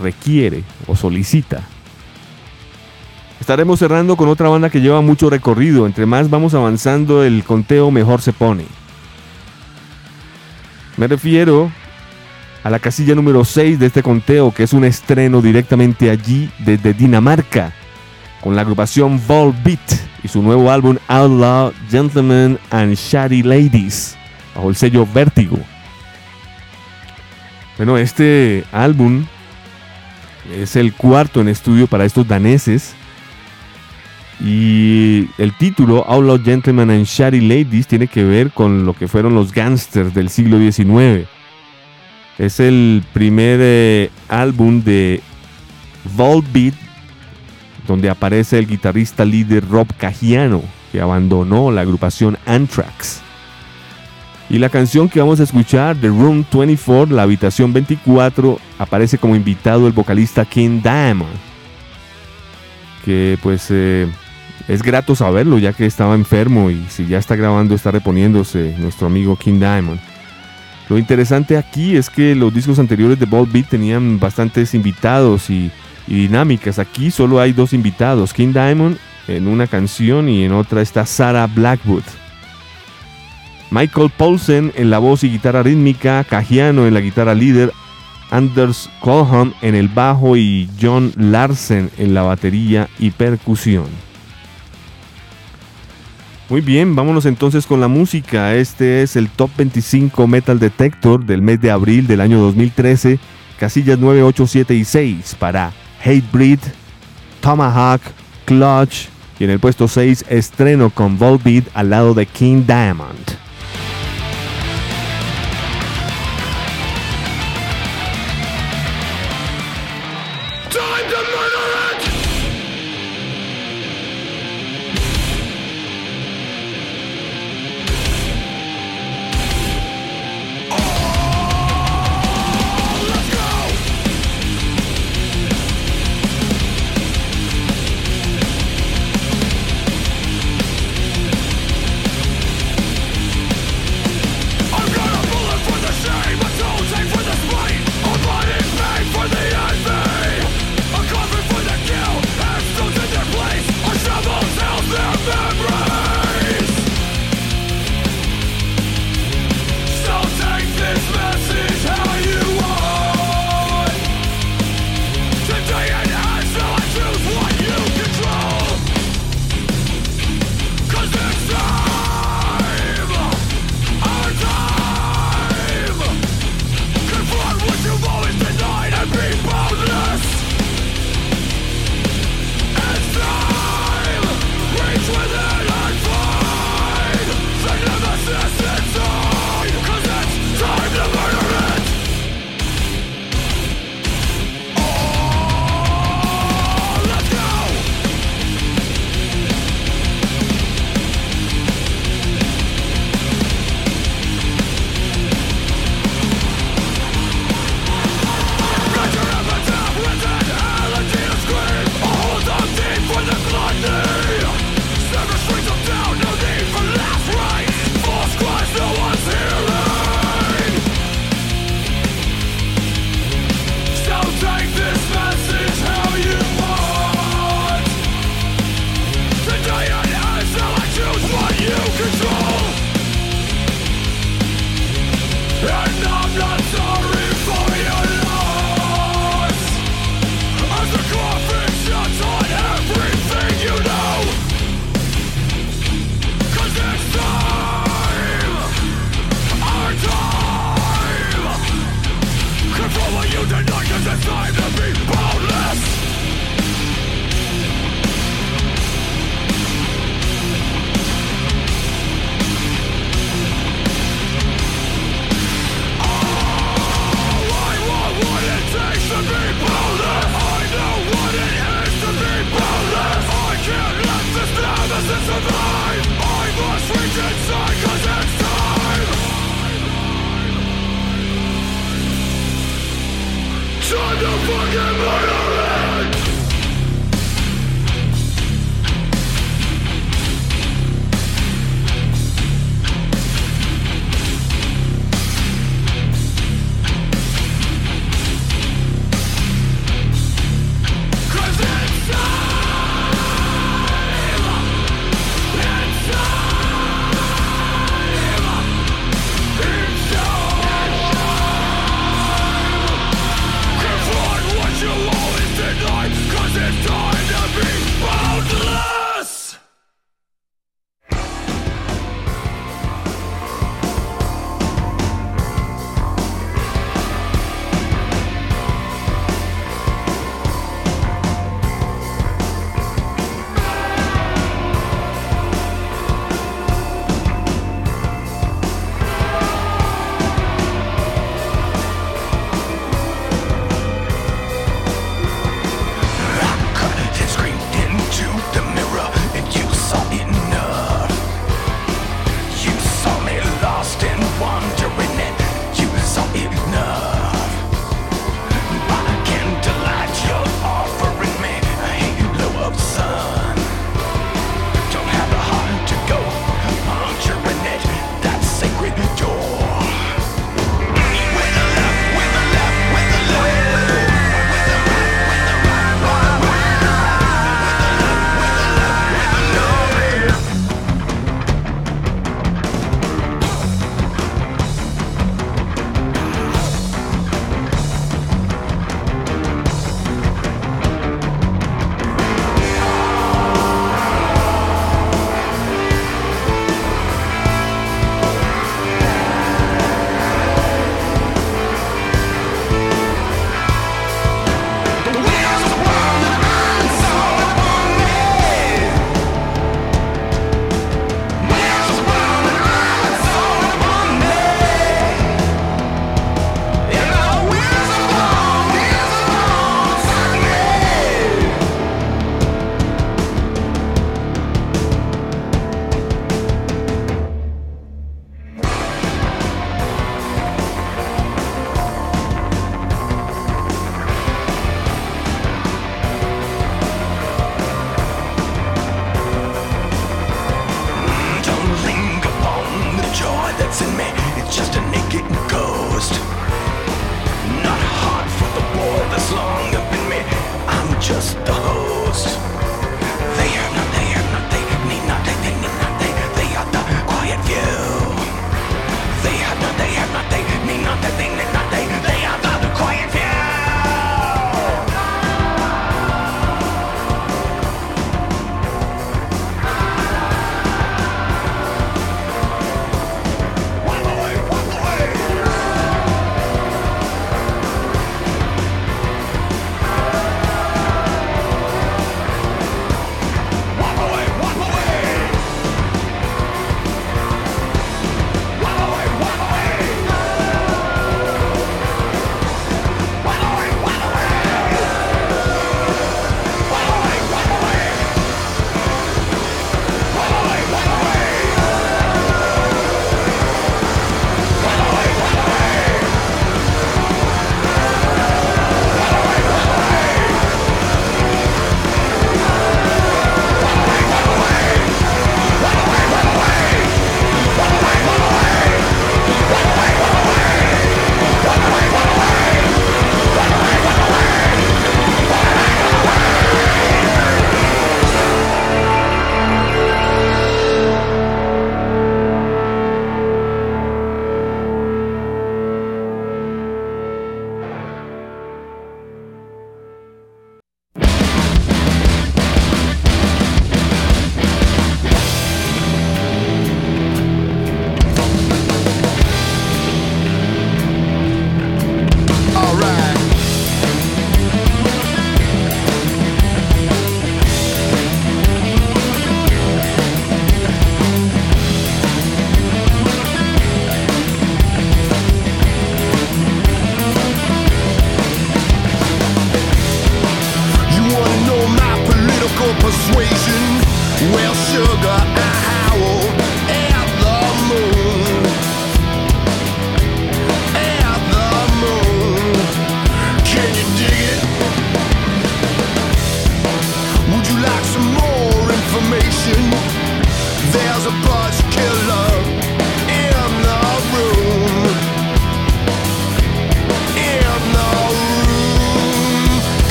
requiere o solicita. Estaremos cerrando con otra banda que lleva mucho recorrido. Entre más vamos avanzando, el conteo mejor se pone. Me refiero a la casilla número 6 de este conteo, que es un estreno directamente allí desde Dinamarca, con la agrupación Volbeat y su nuevo álbum Outlaw Gentlemen and Shady Ladies, bajo el sello Vértigo. Bueno, este álbum es el cuarto en estudio para estos daneses. Y el título, Outlaw Gentlemen and Shady Ladies, tiene que ver con lo que fueron los gangsters del siglo XIX. Es el primer eh, álbum de Volbeat donde aparece el guitarrista líder Rob Cagiano, que abandonó la agrupación Anthrax. Y la canción que vamos a escuchar, The Room 24, la habitación 24, aparece como invitado el vocalista King Diamond. Que pues eh, es grato saberlo ya que estaba enfermo y si ya está grabando está reponiéndose nuestro amigo King Diamond. Lo interesante aquí es que los discos anteriores de Ball Beat tenían bastantes invitados y, y dinámicas. Aquí solo hay dos invitados, King Diamond en una canción y en otra está Sarah Blackwood. Michael Paulsen en la voz y guitarra rítmica, Cajiano en la guitarra líder, Anders Colham en el bajo y John Larsen en la batería y percusión. Muy bien, vámonos entonces con la música. Este es el Top 25 Metal Detector del mes de abril del año 2013, casillas 9, 8, 7 y 6 para Hatebreed, Tomahawk, Clutch y en el puesto 6 estreno con Volbeat al lado de King Diamond.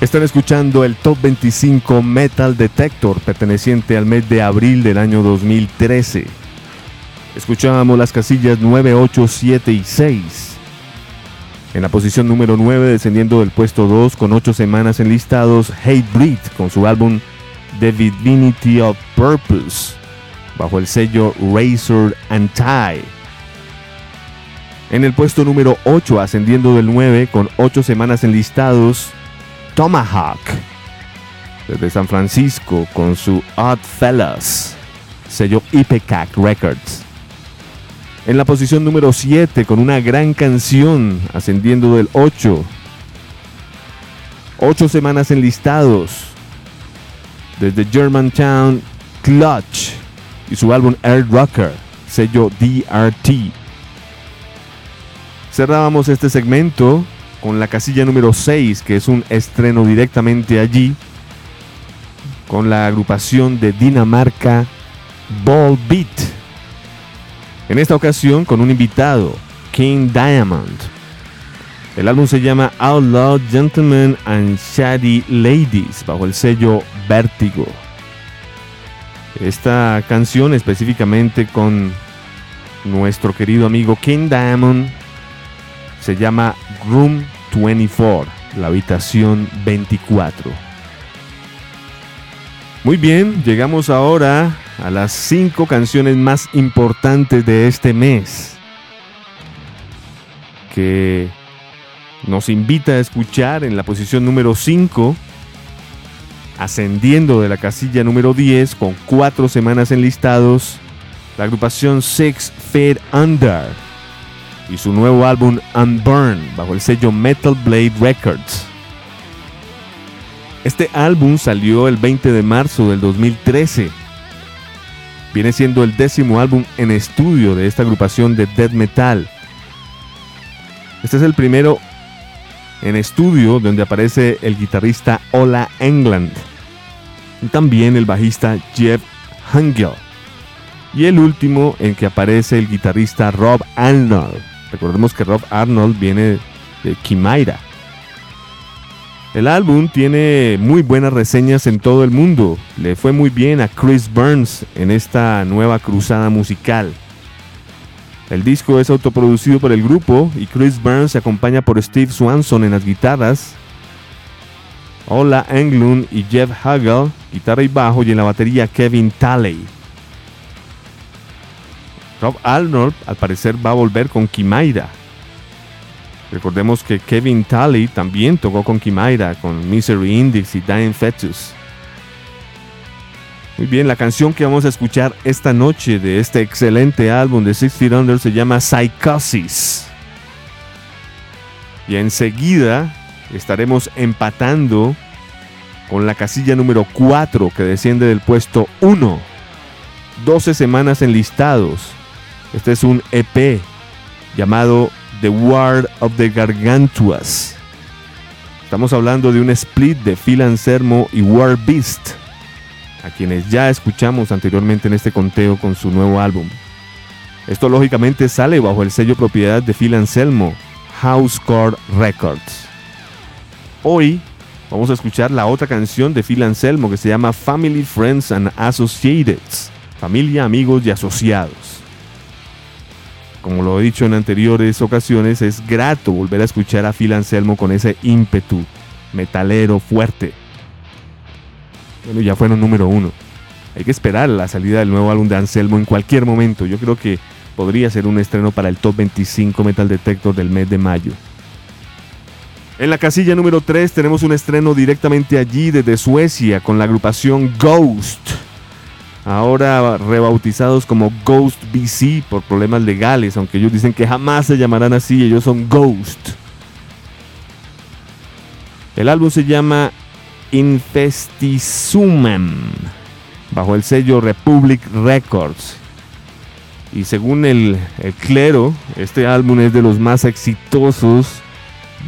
Están escuchando el Top 25 Metal Detector perteneciente al mes de abril del año 2013. Escuchábamos las casillas 9, 8, 7 y 6. En la posición número 9, descendiendo del puesto 2 con 8 semanas enlistados, Hate Breed con su álbum The Divinity of Purpose, bajo el sello Razor and Tie. En el puesto número 8, ascendiendo del 9 con 8 semanas enlistados, Tomahawk, desde San Francisco con su Odd Fellas, sello Ipecac Records. En la posición número 7 con una gran canción, ascendiendo del 8. 8 semanas enlistados. Desde Germantown, Clutch y su álbum Air Rocker, sello DRT. Cerrábamos este segmento con la casilla número 6, que es un estreno directamente allí, con la agrupación de Dinamarca Ball Beat. En esta ocasión con un invitado, King Diamond. El álbum se llama Outlaw Gentlemen and Shady Ladies, bajo el sello Vértigo. Esta canción específicamente con nuestro querido amigo King Diamond se llama Room 24, la habitación 24. Muy bien, llegamos ahora a las 5 canciones más importantes de este mes, que nos invita a escuchar en la posición número 5, ascendiendo de la casilla número 10 con 4 semanas enlistados, la agrupación Six Feet Under y su nuevo álbum Unburn bajo el sello Metal Blade Records. Este álbum salió el 20 de marzo del 2013. Viene siendo el décimo álbum en estudio de esta agrupación de death metal. Este es el primero en estudio donde aparece el guitarrista Ola England y también el bajista Jeff Hangel. Y el último en que aparece el guitarrista Rob Arnold. Recordemos que Rob Arnold viene de Kimaira. El álbum tiene muy buenas reseñas en todo el mundo. Le fue muy bien a Chris Burns en esta nueva cruzada musical. El disco es autoproducido por el grupo y Chris Burns se acompaña por Steve Swanson en las guitarras, Ola Englund y Jeff Hagel, guitarra y bajo, y en la batería Kevin Talley. Rob Arnold al parecer va a volver con Kimaira. Recordemos que Kevin Talley también tocó con Kimaira, con Misery Index y Dying Fetus. Muy bien, la canción que vamos a escuchar esta noche de este excelente álbum de Six Feet Under se llama Psychosis. Y enseguida estaremos empatando con la casilla número 4 que desciende del puesto 1. 12 semanas en listados este es un EP llamado The War of the Gargantuas. Estamos hablando de un split de Phil Anselmo y War Beast, a quienes ya escuchamos anteriormente en este conteo con su nuevo álbum. Esto lógicamente sale bajo el sello propiedad de Phil Anselmo, Housecore Records. Hoy vamos a escuchar la otra canción de Phil Anselmo que se llama Family, Friends and Associated, familia, amigos y asociados como lo he dicho en anteriores ocasiones, es grato volver a escuchar a Phil Anselmo con ese ímpetu metalero fuerte. Bueno, ya fueron número uno. Hay que esperar la salida del nuevo álbum de Anselmo en cualquier momento. Yo creo que podría ser un estreno para el Top 25 Metal Detector del mes de mayo. En la casilla número 3 tenemos un estreno directamente allí desde Suecia con la agrupación Ghost ahora rebautizados como Ghost BC por problemas legales, aunque ellos dicen que jamás se llamarán así, ellos son Ghost. El álbum se llama Infestisumem, bajo el sello Republic Records. Y según el, clero, este álbum es de los más exitosos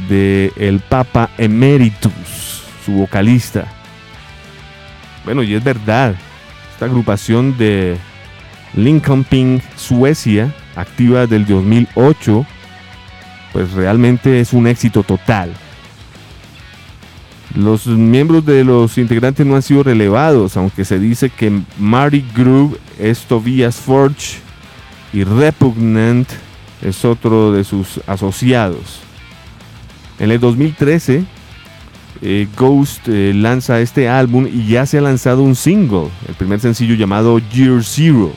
de el Papa Emeritus, su vocalista. Bueno, y es verdad, agrupación de Linköping, Suecia, activa del 2008, pues realmente es un éxito total. Los miembros de los integrantes no han sido relevados, aunque se dice que Marty Groove es Tobias Forge y Repugnant es otro de sus asociados. En el 2013, eh, Ghost eh, lanza este álbum y ya se ha lanzado un single, el primer sencillo llamado Year Zero.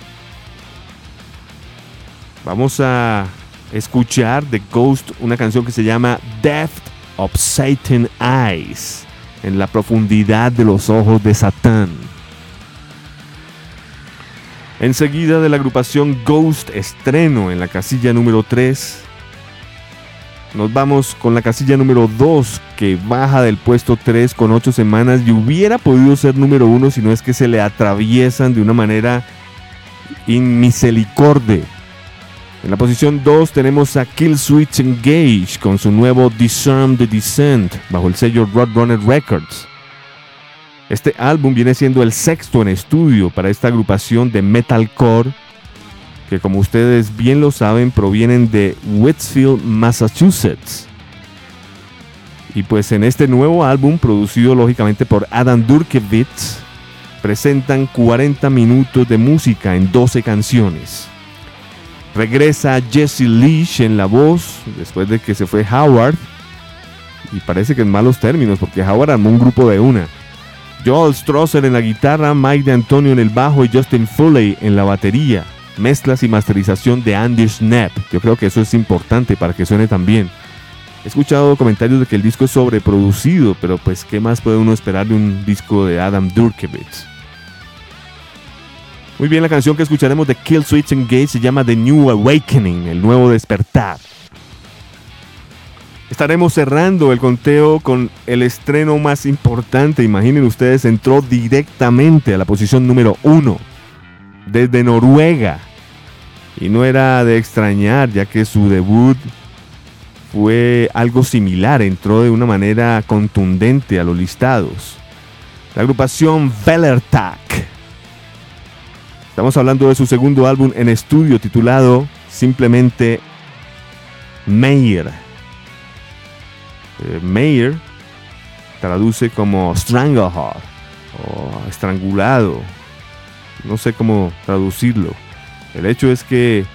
Vamos a escuchar de Ghost una canción que se llama Death of Satan Eyes en la profundidad de los ojos de Satán. Enseguida de la agrupación Ghost estreno en la casilla número 3. Nos vamos con la casilla número 2 que baja del puesto 3 con 8 semanas y hubiera podido ser número 1 si no es que se le atraviesan de una manera inmisericorde en la posición 2 tenemos a Kill Switch Engage con su nuevo Disarm the Descent bajo el sello Roadrunner Records. Este álbum viene siendo el sexto en estudio para esta agrupación de metalcore que como ustedes bien lo saben provienen de Whitfield, Massachusetts. Y pues en este nuevo álbum producido lógicamente por Adam Durkevitz presentan 40 minutos de música en 12 canciones. Regresa Jesse Leach en la voz después de que se fue Howard. Y parece que en malos términos porque Howard armó un grupo de una. Joel Strosser en la guitarra, Mike de Antonio en el bajo y Justin Foley en la batería. Mezclas y masterización de Andy Snap. Yo creo que eso es importante para que suene tan bien. He escuchado comentarios de que el disco es sobreproducido, pero pues qué más puede uno esperar de un disco de Adam Durkevitz. Muy bien, la canción que escucharemos de Kill Switch Engage se llama The New Awakening, el nuevo despertar. Estaremos cerrando el conteo con el estreno más importante. Imaginen ustedes, entró directamente a la posición número uno desde Noruega. Y no era de extrañar, ya que su debut fue algo similar, entró de una manera contundente a los listados. La agrupación Vellertag Estamos hablando de su segundo álbum en estudio titulado simplemente Mayer. Eh, Mayer traduce como strangleheart o estrangulado. No sé cómo traducirlo. El hecho es que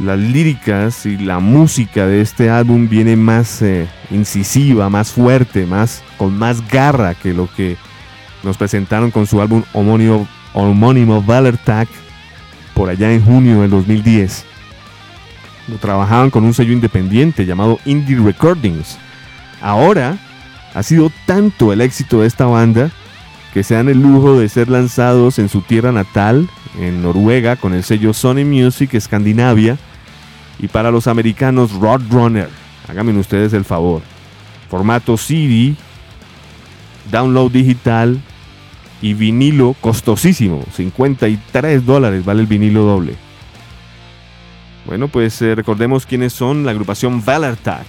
las líricas y la música de este álbum viene más eh, incisiva, más fuerte, más con más garra que lo que nos presentaron con su álbum homónimo homónimo Tag por allá en junio del 2010. Lo trabajaban con un sello independiente llamado Indie Recordings. Ahora ha sido tanto el éxito de esta banda que se dan el lujo de ser lanzados en su tierra natal, en Noruega, con el sello Sony Music Escandinavia, y para los americanos Roadrunner. Háganme ustedes el favor. Formato CD, download digital, y vinilo costosísimo, 53 dólares vale el vinilo doble. Bueno, pues eh, recordemos quiénes son la agrupación Valertag.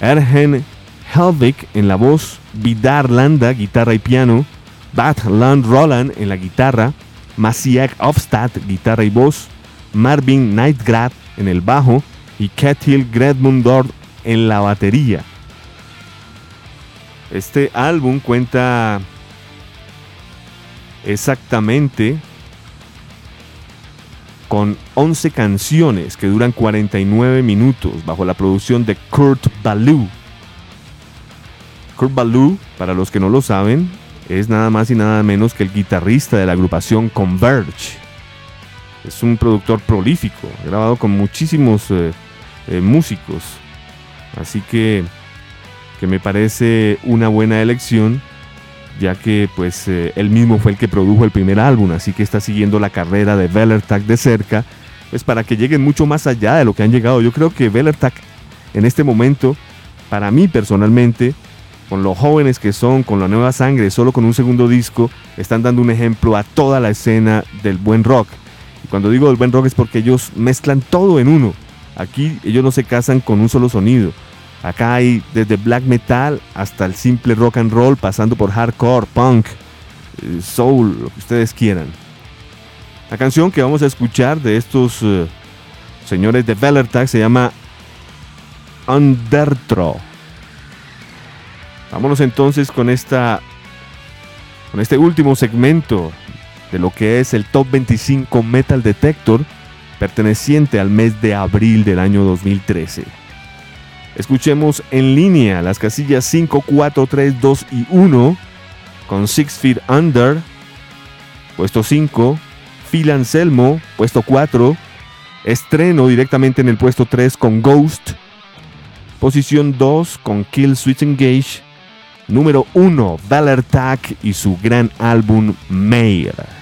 Ergen Helvik en la voz, Vidar Landa, guitarra y piano, Bat Land Roland en la guitarra, Masiak Ofstad, guitarra y voz, Marvin Nightgrad en el bajo y Ketil Gredmundor en la batería. Este álbum cuenta exactamente con 11 canciones que duran 49 minutos bajo la producción de Kurt Ballou. Kurt Ballou, para los que no lo saben, es nada más y nada menos que el guitarrista de la agrupación Converge. Es un productor prolífico, ha grabado con muchísimos eh, eh, músicos. Así que, que me parece una buena elección ya que pues eh, él mismo fue el que produjo el primer álbum, así que está siguiendo la carrera de Vellertag de cerca, pues para que lleguen mucho más allá de lo que han llegado. Yo creo que Vellertag en este momento, para mí personalmente, con los jóvenes que son, con la nueva sangre, solo con un segundo disco, están dando un ejemplo a toda la escena del buen rock. Y cuando digo del buen rock es porque ellos mezclan todo en uno. Aquí ellos no se casan con un solo sonido Acá hay desde black metal hasta el simple rock and roll, pasando por hardcore, punk, eh, soul, lo que ustedes quieran. La canción que vamos a escuchar de estos eh, señores de Vellertag se llama Undertro. Vámonos entonces con esta con este último segmento de lo que es el Top 25 Metal Detector perteneciente al mes de abril del año 2013. Escuchemos en línea las casillas 5, 4, 3, 2 y 1 con Six Feet Under, puesto 5, Phil Anselmo, puesto 4, estreno directamente en el puesto 3 con Ghost, posición 2 con Kill Switch Engage, número 1 Valor y su gran álbum Mayor.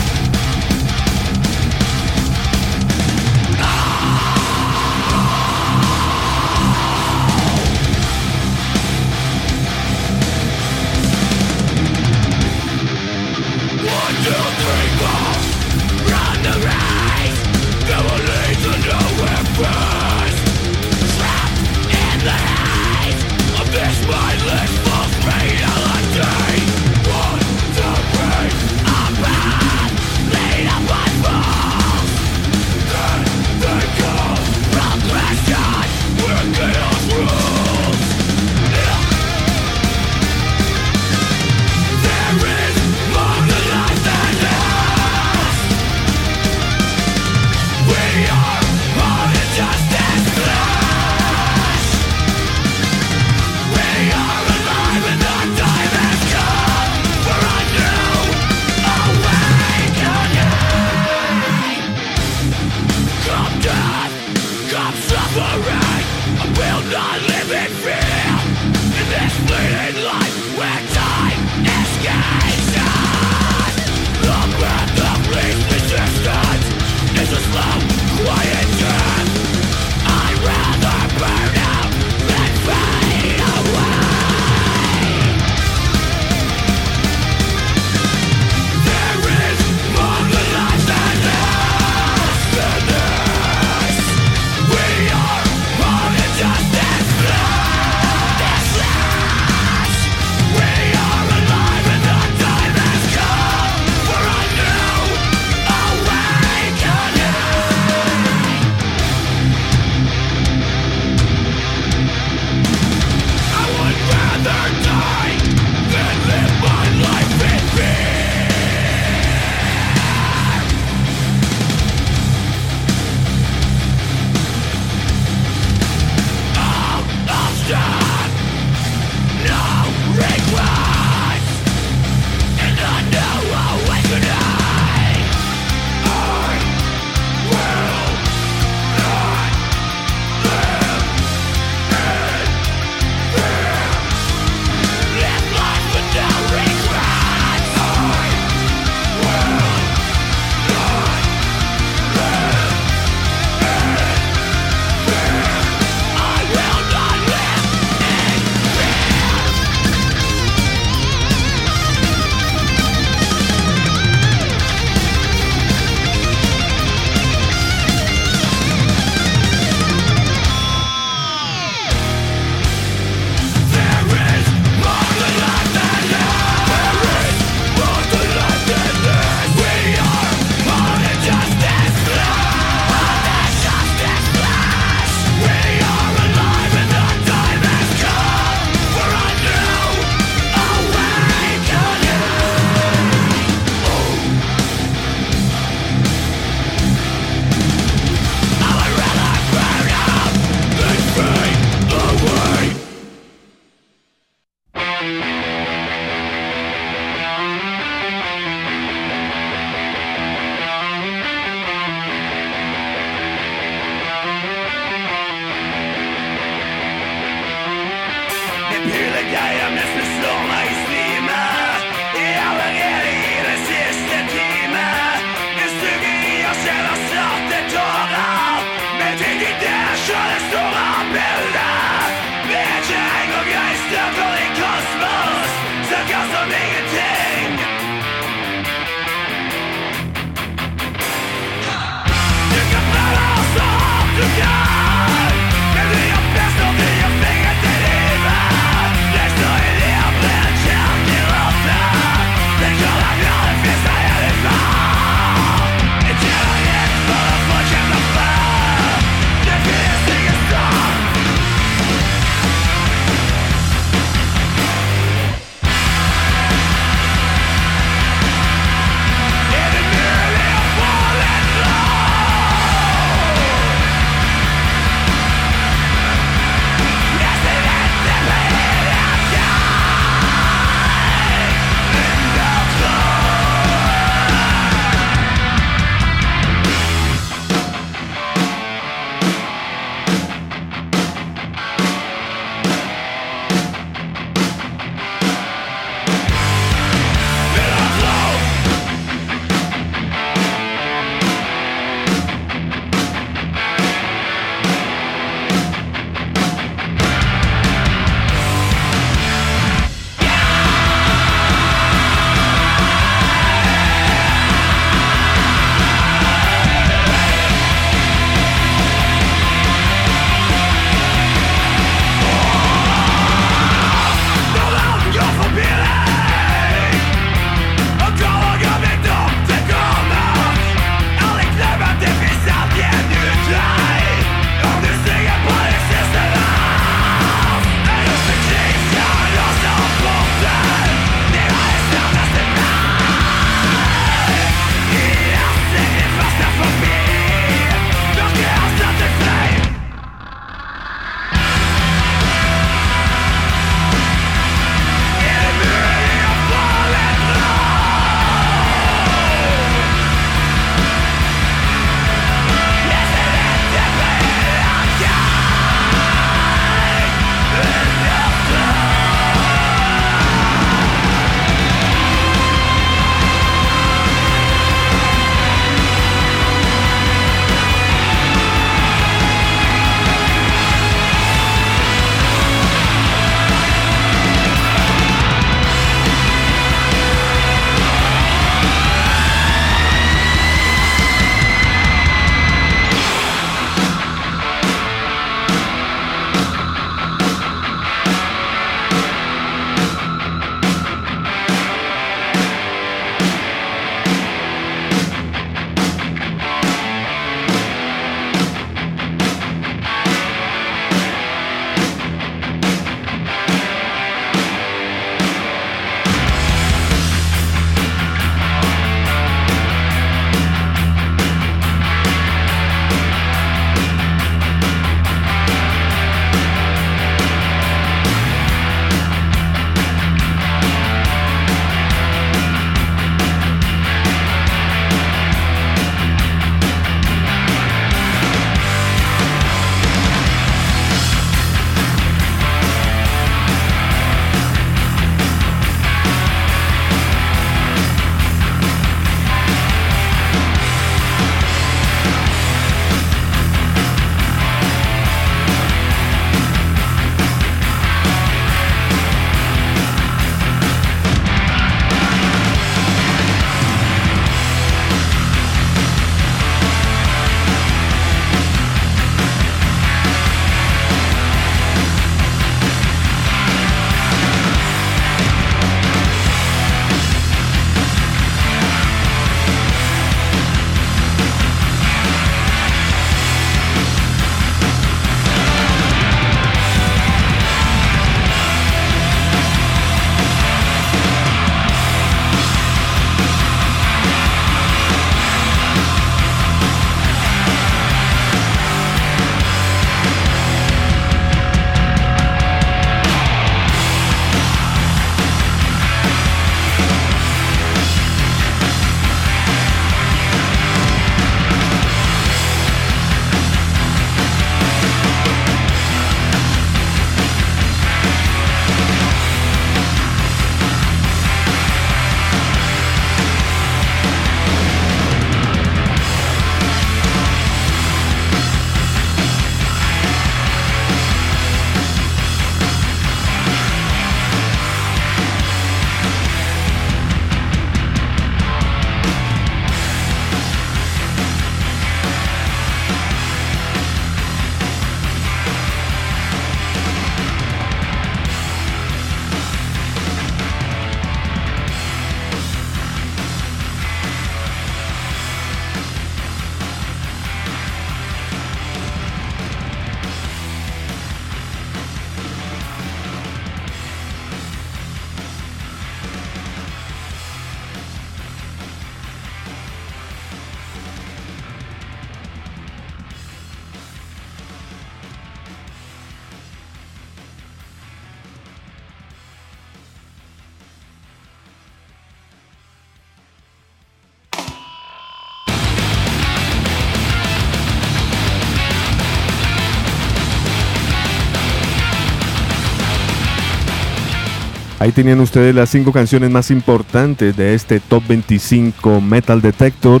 Ahí tenían ustedes las cinco canciones más importantes de este Top 25 Metal Detector,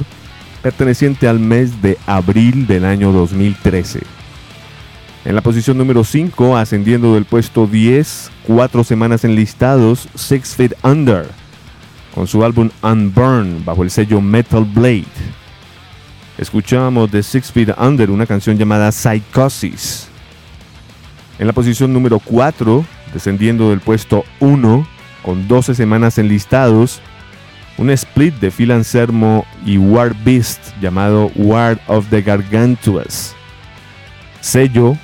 perteneciente al mes de abril del año 2013. En la posición número 5, ascendiendo del puesto 10, cuatro semanas enlistados, Six Feet Under, con su álbum Unburn bajo el sello Metal Blade. Escuchamos de Six Feet Under una canción llamada Psychosis. En la posición número 4, descendiendo del puesto 1, con 12 semanas enlistados, un split de Phil Anselmo y War Beast llamado War of the Gargantuas. Sello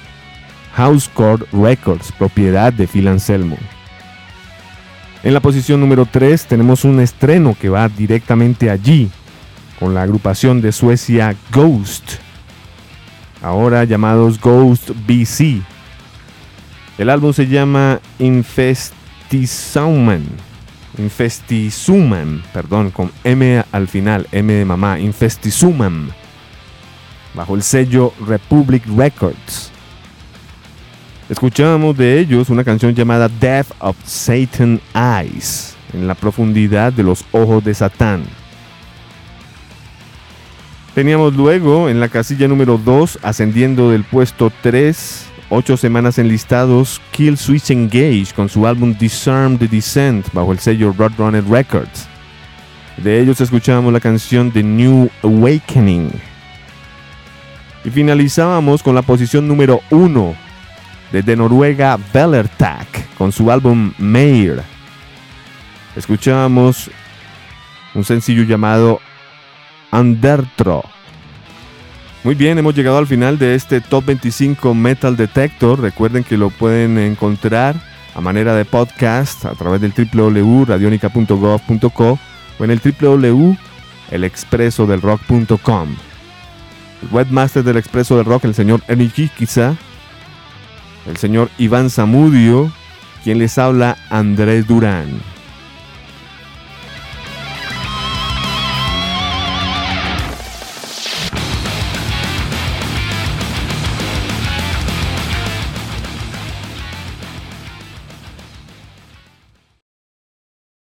Housecore Records, propiedad de Phil Anselmo. En la posición número 3 tenemos un estreno que va directamente allí, con la agrupación de Suecia Ghost, ahora llamados Ghost BC. El álbum se llama Infestisuman, Infestisuman, perdón, con M al final, M de mamá, Infestisuman, bajo el sello Republic Records. Escuchamos de ellos una canción llamada Death of Satan Eyes, en la profundidad de los ojos de Satán. Teníamos luego en la casilla número 2, ascendiendo del puesto 3, 8 semanas enlistados, Kill Switch Engage con su álbum Disarm the Descent bajo el sello Roadrunner Records. De ellos escuchábamos la canción The New Awakening. Y finalizábamos con la posición número 1 desde Noruega Bellertag con su álbum Meir. Escuchamos un sencillo llamado Undertro. Muy bien, hemos llegado al final de este Top 25 Metal Detector. Recuerden que lo pueden encontrar a manera de podcast a través del www.radionica.gov.co o en el www.elexpresodelrock.com. El webmaster del Expreso del Rock, el señor Enrique quizá el señor Iván Zamudio, quien les habla Andrés Durán.